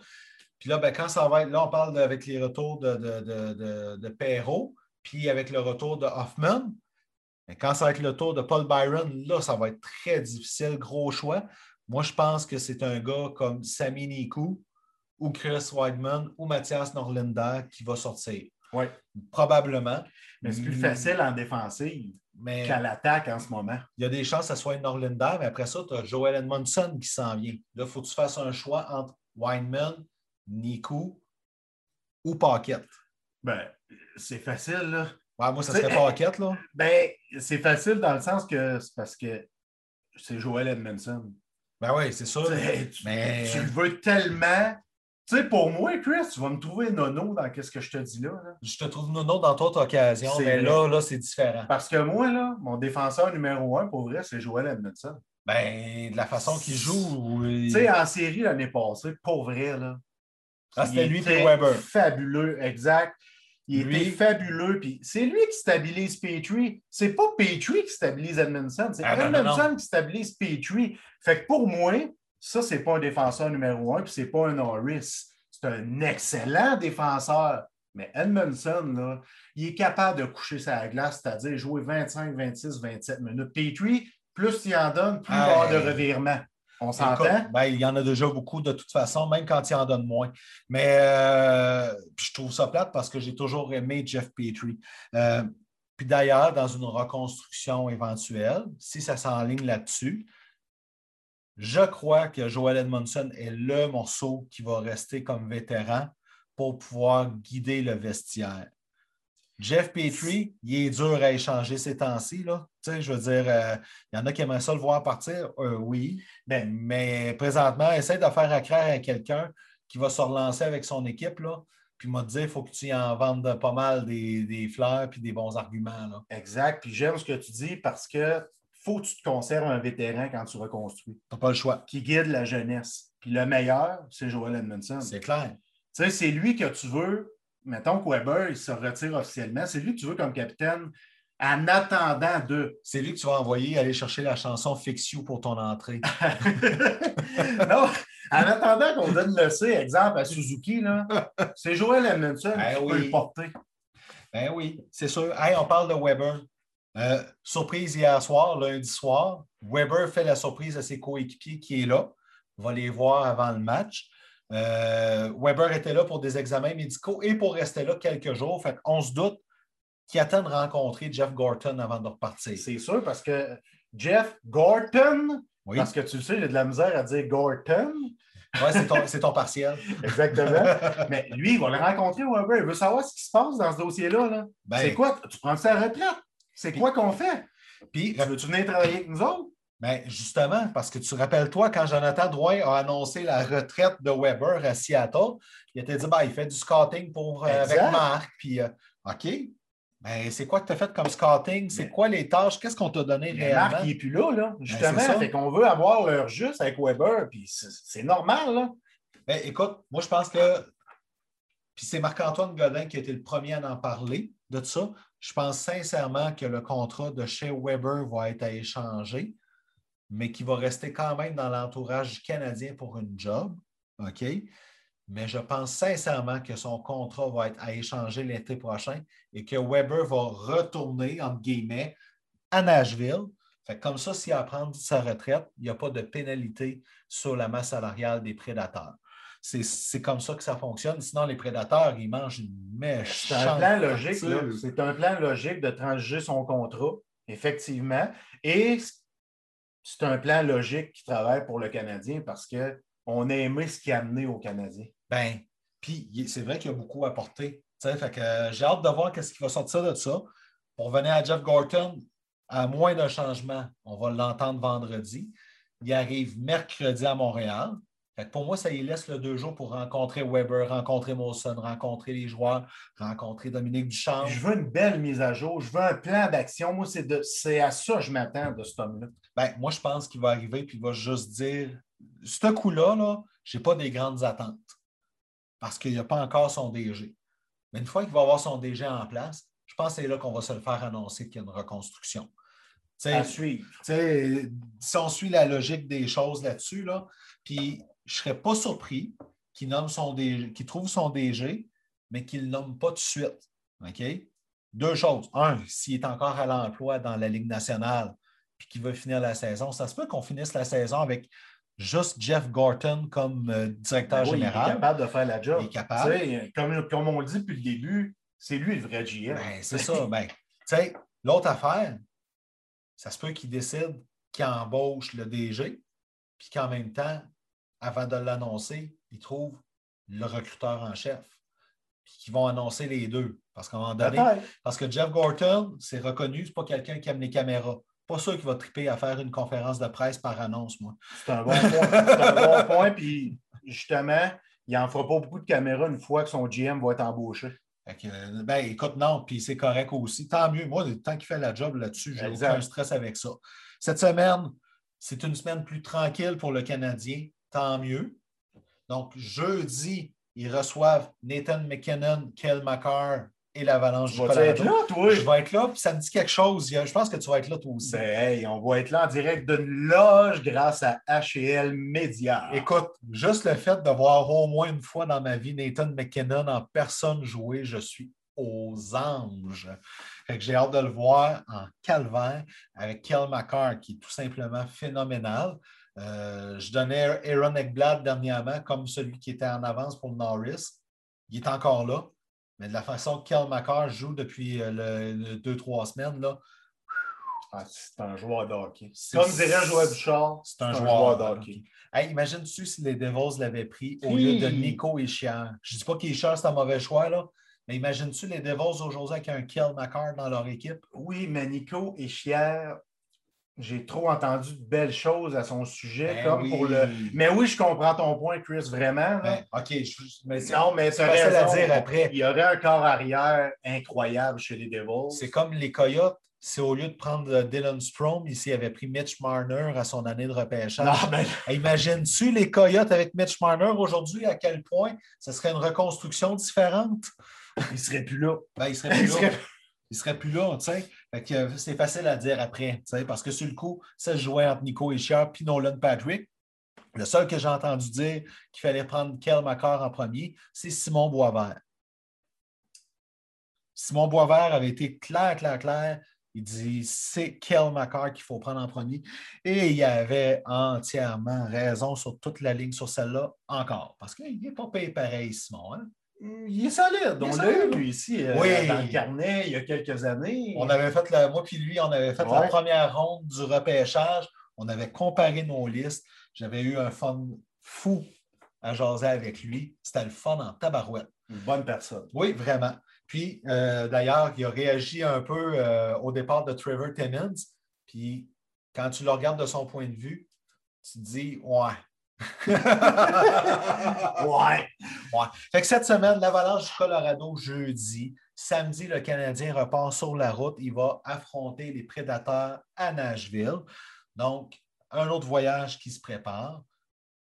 Puis là, ben, quand ça va être, là, on parle de, avec les retours de, de, de, de, Perrault, puis avec le retour de Hoffman. Mais quand ça va être le tour de Paul Byron, là, ça va être très difficile, gros choix. Moi, je pense que c'est un gars comme Sami Nikou, ou Chris Weidman ou Mathias Norlinder qui va sortir. Oui. Probablement. Mais c'est plus facile en défensive mais qu'à l'attaque en ce moment. Il y a des chances que ce soit Norlinder, mais après ça, tu as Joel Edmondson qui s'en vient. Là, il faut que tu fasses un choix entre Weinman, Nico ou Paquette. Ben, c'est facile, là. Ouais, moi, ça serait Paquette, là. Ben, c'est facile dans le sens que c'est parce que c'est Joel Edmondson. Ben oui, c'est sûr. Tu, mais... tu le veux tellement tu sais, pour moi, Chris, tu vas me trouver nono dans ce que je te dis là, là. Je te trouve nono dans d'autres occasions, mais là, là c'est différent. Parce que moi, là, mon défenseur numéro un, pour vrai, c'est Joel Edmondson. Ben, de la façon qu'il joue. Tu sais, en série l'année passée, pour vrai, là. Ah, c'était lui et Weber. Fabuleux, exact. Il lui... était fabuleux. Puis c'est lui qui stabilise Petrie. C'est pas Petrie qui stabilise Edmondson. C'est ah, Edmondson qui stabilise Petrie. Fait que pour moi, ça, ce n'est pas un défenseur numéro un, puis ce n'est pas un Norris. C'est un excellent défenseur. Mais Edmondson, là, il est capable de coucher sa glace, c'est-à-dire jouer 25, 26, 27 minutes. Petrie, plus il en donne, plus il va y avoir de revirement. On s'entend? Ben, il y en a déjà beaucoup de toute façon, même quand il en donne moins. Mais euh, je trouve ça plate parce que j'ai toujours aimé Jeff Petrie. Euh, puis d'ailleurs, dans une reconstruction éventuelle, si ça s'enligne là-dessus, je crois que Joel Edmondson est le morceau qui va rester comme vétéran pour pouvoir guider le vestiaire. Jeff Petrie, il est dur à échanger ces temps-ci. Tu sais, je veux dire, euh, il y en a qui aimeraient ça le voir partir, euh, oui. Ben, mais présentement, essaie de faire accraire à quelqu'un qui va se relancer avec son équipe. Là, puis m'a dit, il faut que tu en vendes pas mal des, des fleurs et des bons arguments. Là. Exact. Puis j'aime ce que tu dis parce que faut que tu te conserves un vétéran quand tu reconstruis. Tu n'as pas le choix. Qui guide la jeunesse. Puis le meilleur, c'est Joel Edmondson. C'est clair. Tu sais, c'est lui que tu veux, mettons que Weber, il se retire officiellement, c'est lui que tu veux comme capitaine en attendant de. C'est lui que tu vas envoyer aller chercher la chanson Fix You pour ton entrée. non, en attendant qu'on donne le C, exemple, à Suzuki, c'est Joel Edmondson ben qui oui. peut le porter. Ben oui, c'est sûr. Hey, on parle de Weber. Euh, surprise hier soir, lundi soir. Weber fait la surprise à ses coéquipiers qui est là. On va les voir avant le match. Euh, Weber était là pour des examens médicaux et pour rester là quelques jours. Fait on se doute qu'il attend de rencontrer Jeff Gorton avant de repartir. C'est sûr, parce que Jeff Gorton, parce que tu le sais, il a de la misère à dire Gorton. Oui, c'est ton, partiel. Exactement. Mais lui, il va le rencontrer, Weber. Il veut savoir ce qui se passe dans ce dossier-là. Ben, c'est quoi? Tu prends sa retraite? C'est quoi qu'on fait? Puis, veux-tu venir travailler avec nous autres? Bien, justement, parce que tu rappelles-toi, quand Jonathan Drouin a annoncé la retraite de Weber à Seattle, il était dit ben, il fait du scouting pour, euh, avec Marc. Puis, euh, OK. Ben, c'est quoi que tu as fait comme scouting? C'est Mais- quoi les tâches? Qu'est-ce qu'on t'a donné Mais Marc, réellement? il n'est plus là, là. Justement, Ben, c'est ça. fait qu'on veut avoir l'heure juste avec Weber, puis c'est c'est normal, là. Ben, écoute, moi, je pense que. Puis c'est Marc-Antoine Godin qui a été le premier à en parler de ça. Je pense sincèrement que le contrat de chez Weber va être à échanger, mais qu'il va rester quand même dans l'entourage Canadien pour une job. OK? Mais je pense sincèrement que son contrat va être à échanger l'été prochain et que Weber va retourner, entre guillemets, à Nashville. Fait comme ça, s'il a à prendre sa retraite, il n'y a pas de pénalité sur la masse salariale des prédateurs. C'est- comme ça que ça fonctionne. Sinon, les prédateurs, ils mangent une mèche. C'est un plan logique, là. C'est un plan logique de transiger son contrat, effectivement. Et c'est un plan logique qui travaille pour le Canadien parce qu'on a aimé ce qui a amené au Canadien. Ben, puis c'est vrai qu'il a beaucoup apporté. Fait que euh, j'ai hâte de voir ce qui va sortir de ça. Pour revenir à Jeff Gorton, à moins d'un changement, on va l'entendre vendredi. Il arrive mercredi à Montréal. Pour moi, ça y laisse le deux jours pour rencontrer Weber, rencontrer Molson, rencontrer les joueurs, rencontrer Dominique Duchamp. Je veux une belle mise à jour. Je veux un plan d'action. Moi, c'est à ça que je m'attends de cet homme-là. Ben, moi, je pense qu'il va arriver et il va juste dire ce coup-là, là, je n'ai pas des grandes attentes parce qu'il n'y a pas encore son DG. Mais une fois qu'il va avoir son DG en place, je pense que c'est là qu'on va se le faire annoncer qu'il y a une reconstruction. À suivre. si on suit la logique des choses là-dessus, là, puis je ne serais pas surpris qu'il nomme son DG, qu'il trouve son DG, mais qu'il ne le nomme pas tout de suite. OK? Deux choses. Un, s'il est encore à l'emploi dans la Ligue nationale puis qu'il veut finir la saison, ça se peut qu'on finisse la saison avec juste Jeff Gorton comme euh, directeur Ben oui, Il est général. capable de faire la job. Il est capable. Tu sais, Comme, comme on le dit depuis le début, c'est lui le vrai GM. Ben, c'est ça. Ben, tu sais, l'autre affaire, ça se peut qu'il décide qu'il embauche le DG, puis qu'en même temps, avant de l'annoncer, il trouve le recruteur en chef. Puis qu'ils vont annoncer les deux. Parce qu'à un moment donné, parce que Jeff Gorton, c'est reconnu, c'est pas quelqu'un qui aime les caméras. Pas sûr qu'il va triper à faire une conférence de presse par annonce, moi. C'est un bon point. C'est un bon point. Puis justement, il n'en fera pas beaucoup de caméras une fois que son GM va être embauché. Que, ben, écoute, non, puis c'est correct aussi. Tant mieux. Moi, tant qu'il fait la job là-dessus, j'ai aucun stress avec ça. Cette semaine, c'est une semaine plus tranquille pour le Canadien. Tant mieux. Donc, jeudi, ils reçoivent Nathan McKinnon, Kel McCarr et l'Avalanche Tu du vas être Colorado. là, toi? Je vais être là, puis ça me dit quelque chose. Je pense que tu vas être là, toi aussi. Ben, hey, on va être là en direct d'une loge grâce à HL Media. Écoute, juste le fait de voir au moins une fois dans ma vie Nathan McKinnon en personne jouer, je suis aux anges. Fait que j'ai hâte de le voir en calvaire avec Kel McCarr, qui est tout simplement phénoménal. Euh, je donnais Aaron Ekblad dernièrement comme celui qui était en avance pour le Norris. Il est encore là. Mais de la façon que Kel McCarr joue depuis euh, le, le deux, trois semaines, là, Ah, c'est un joueur de hockey. Comme dirait Joël Bouchard, c'est un, joueur, de de hockey. Hey, Imagine-tu si les Devils l'avaient pris au lieu de Nico Ischier. Je ne dis pas qu'Ischier, c'est un mauvais choix, là, mais imagine-tu les Devils aujourd'hui avec un Kel McCarr dans leur équipe? Oui, mais Nico est fier. J'ai trop entendu de belles choses à son sujet. Ben comme oui. pour le... Mais oui, je comprends ton point, Chris, vraiment. Ben, OK, je- mais non, mais c'est à dire après. Il y aurait un corps arrière incroyable chez les Devils. c'est comme les Coyotes. C'est au lieu de prendre euh, Dylan Strom, ici, il avait pris Mitch Marner à son année de repêchage. Non, ben, Imagines-tu les Coyotes avec Mitch Marner aujourd'hui, à quel point ce serait une reconstruction différente? il serait plus là. Ben, il serait plus Il là. serait- Il serait plus là, tu sais. Euh, c'est facile à dire après, parce que sur le coup, ça se jouait entre Nico Ischier et Nolan Patrick. Le seul que j'ai entendu dire qu'il fallait prendre Kel McCarr en premier, c'est Simon Boisvert. Simon Boisvert avait été clair, clair, clair. Il dit c'est Kel McCarr qu'il faut prendre en premier. Et il avait entièrement raison sur toute la ligne sur celle-là encore. Parce qu'il n'est pas payé pareil, Simon. Hein? Il est solide. On l'a eu, lui, ici, euh, Oui. dans le carnet, il y a quelques années. On avait fait la, moi puis lui, on avait fait la première ronde du repêchage. On avait comparé nos listes. J'avais eu un fun fou à jaser avec lui. C'était le fun en tabarouette. Une bonne personne. Oui, vraiment. Puis, euh, d'ailleurs, il a réagi un peu euh, au départ de Trevor Timmons. Puis, quand tu le regardes de son point de vue, tu te dis, ouais. Ouais. Fait que cette semaine, l'Avalanche du Colorado, jeudi, Samedi, le Canadien repart sur la route. Il va affronter les Prédateurs à Nashville. Donc, un autre voyage qui se prépare.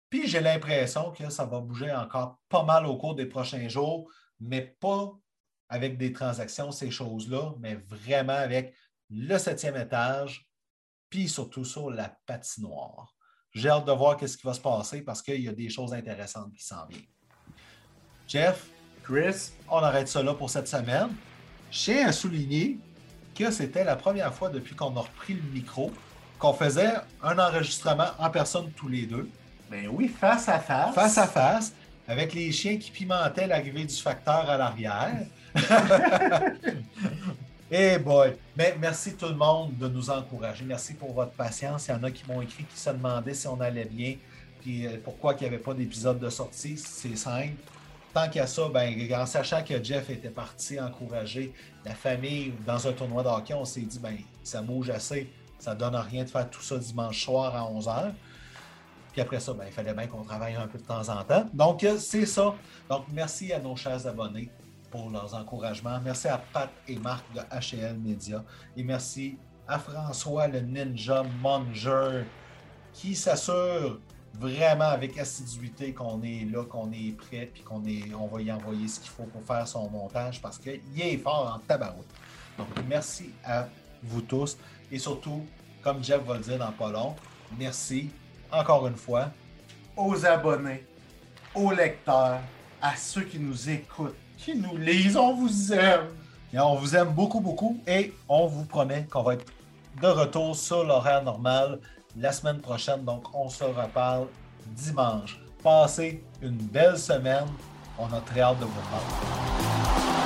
Puis j'ai l'impression que ça va bouger encore pas mal au cours des prochains jours, mais pas avec des transactions, ces choses-là, mais vraiment avec le septième étage, puis surtout sur la patinoire. J'ai hâte de voir ce qui va se passer parce qu'il y a des choses intéressantes qui s'en viennent. Jeff, Chris, on arrête ça là pour cette semaine. Je tiens à souligner que c'était la première fois depuis qu'on a repris le micro qu'on faisait un enregistrement en personne tous les deux. Ben oui, face à face. Face à face, avec les chiens qui pimentaient l'arrivée du facteur à l'arrière. Eh boy! Mais merci tout le monde de nous encourager. Merci pour votre patience. Il y en a qui m'ont écrit qui se demandaient si on allait bien. Puis euh, pourquoi il n'y avait pas d'épisode de sortie. C'est simple. Tant a ça, ben, en sachant que Jeff était parti encourager la famille dans un tournoi de hockey, on s'est dit ben ça bouge assez. Ça ne donne rien de faire tout ça dimanche soir à 11h. Puis après ça, ben, il fallait bien qu'on travaille un peu de temps en temps. Donc, euh, c'est ça. Donc, merci à nos chers abonnés pour leurs encouragements. Merci à Pat et Marc de HL Media. Et merci à François, le Ninja Monger, qui s'assure vraiment avec assiduité qu'on est là, qu'on est prêt, puis qu'on est, on va y envoyer ce qu'il faut pour faire son montage parce qu'il est fort en tabarouette. Donc, merci à vous tous. Et surtout, comme Jeff va le dire dans pas long, merci encore une fois aux abonnés, aux lecteurs, à ceux qui nous écoutent qui nous lisent. On vous aime. Et on vous aime beaucoup, beaucoup. Et on vous promet qu'on va être de retour sur l'horaire normal la semaine prochaine. Donc, on se reparle dimanche. Passez une belle semaine. On a très hâte de vous reparler.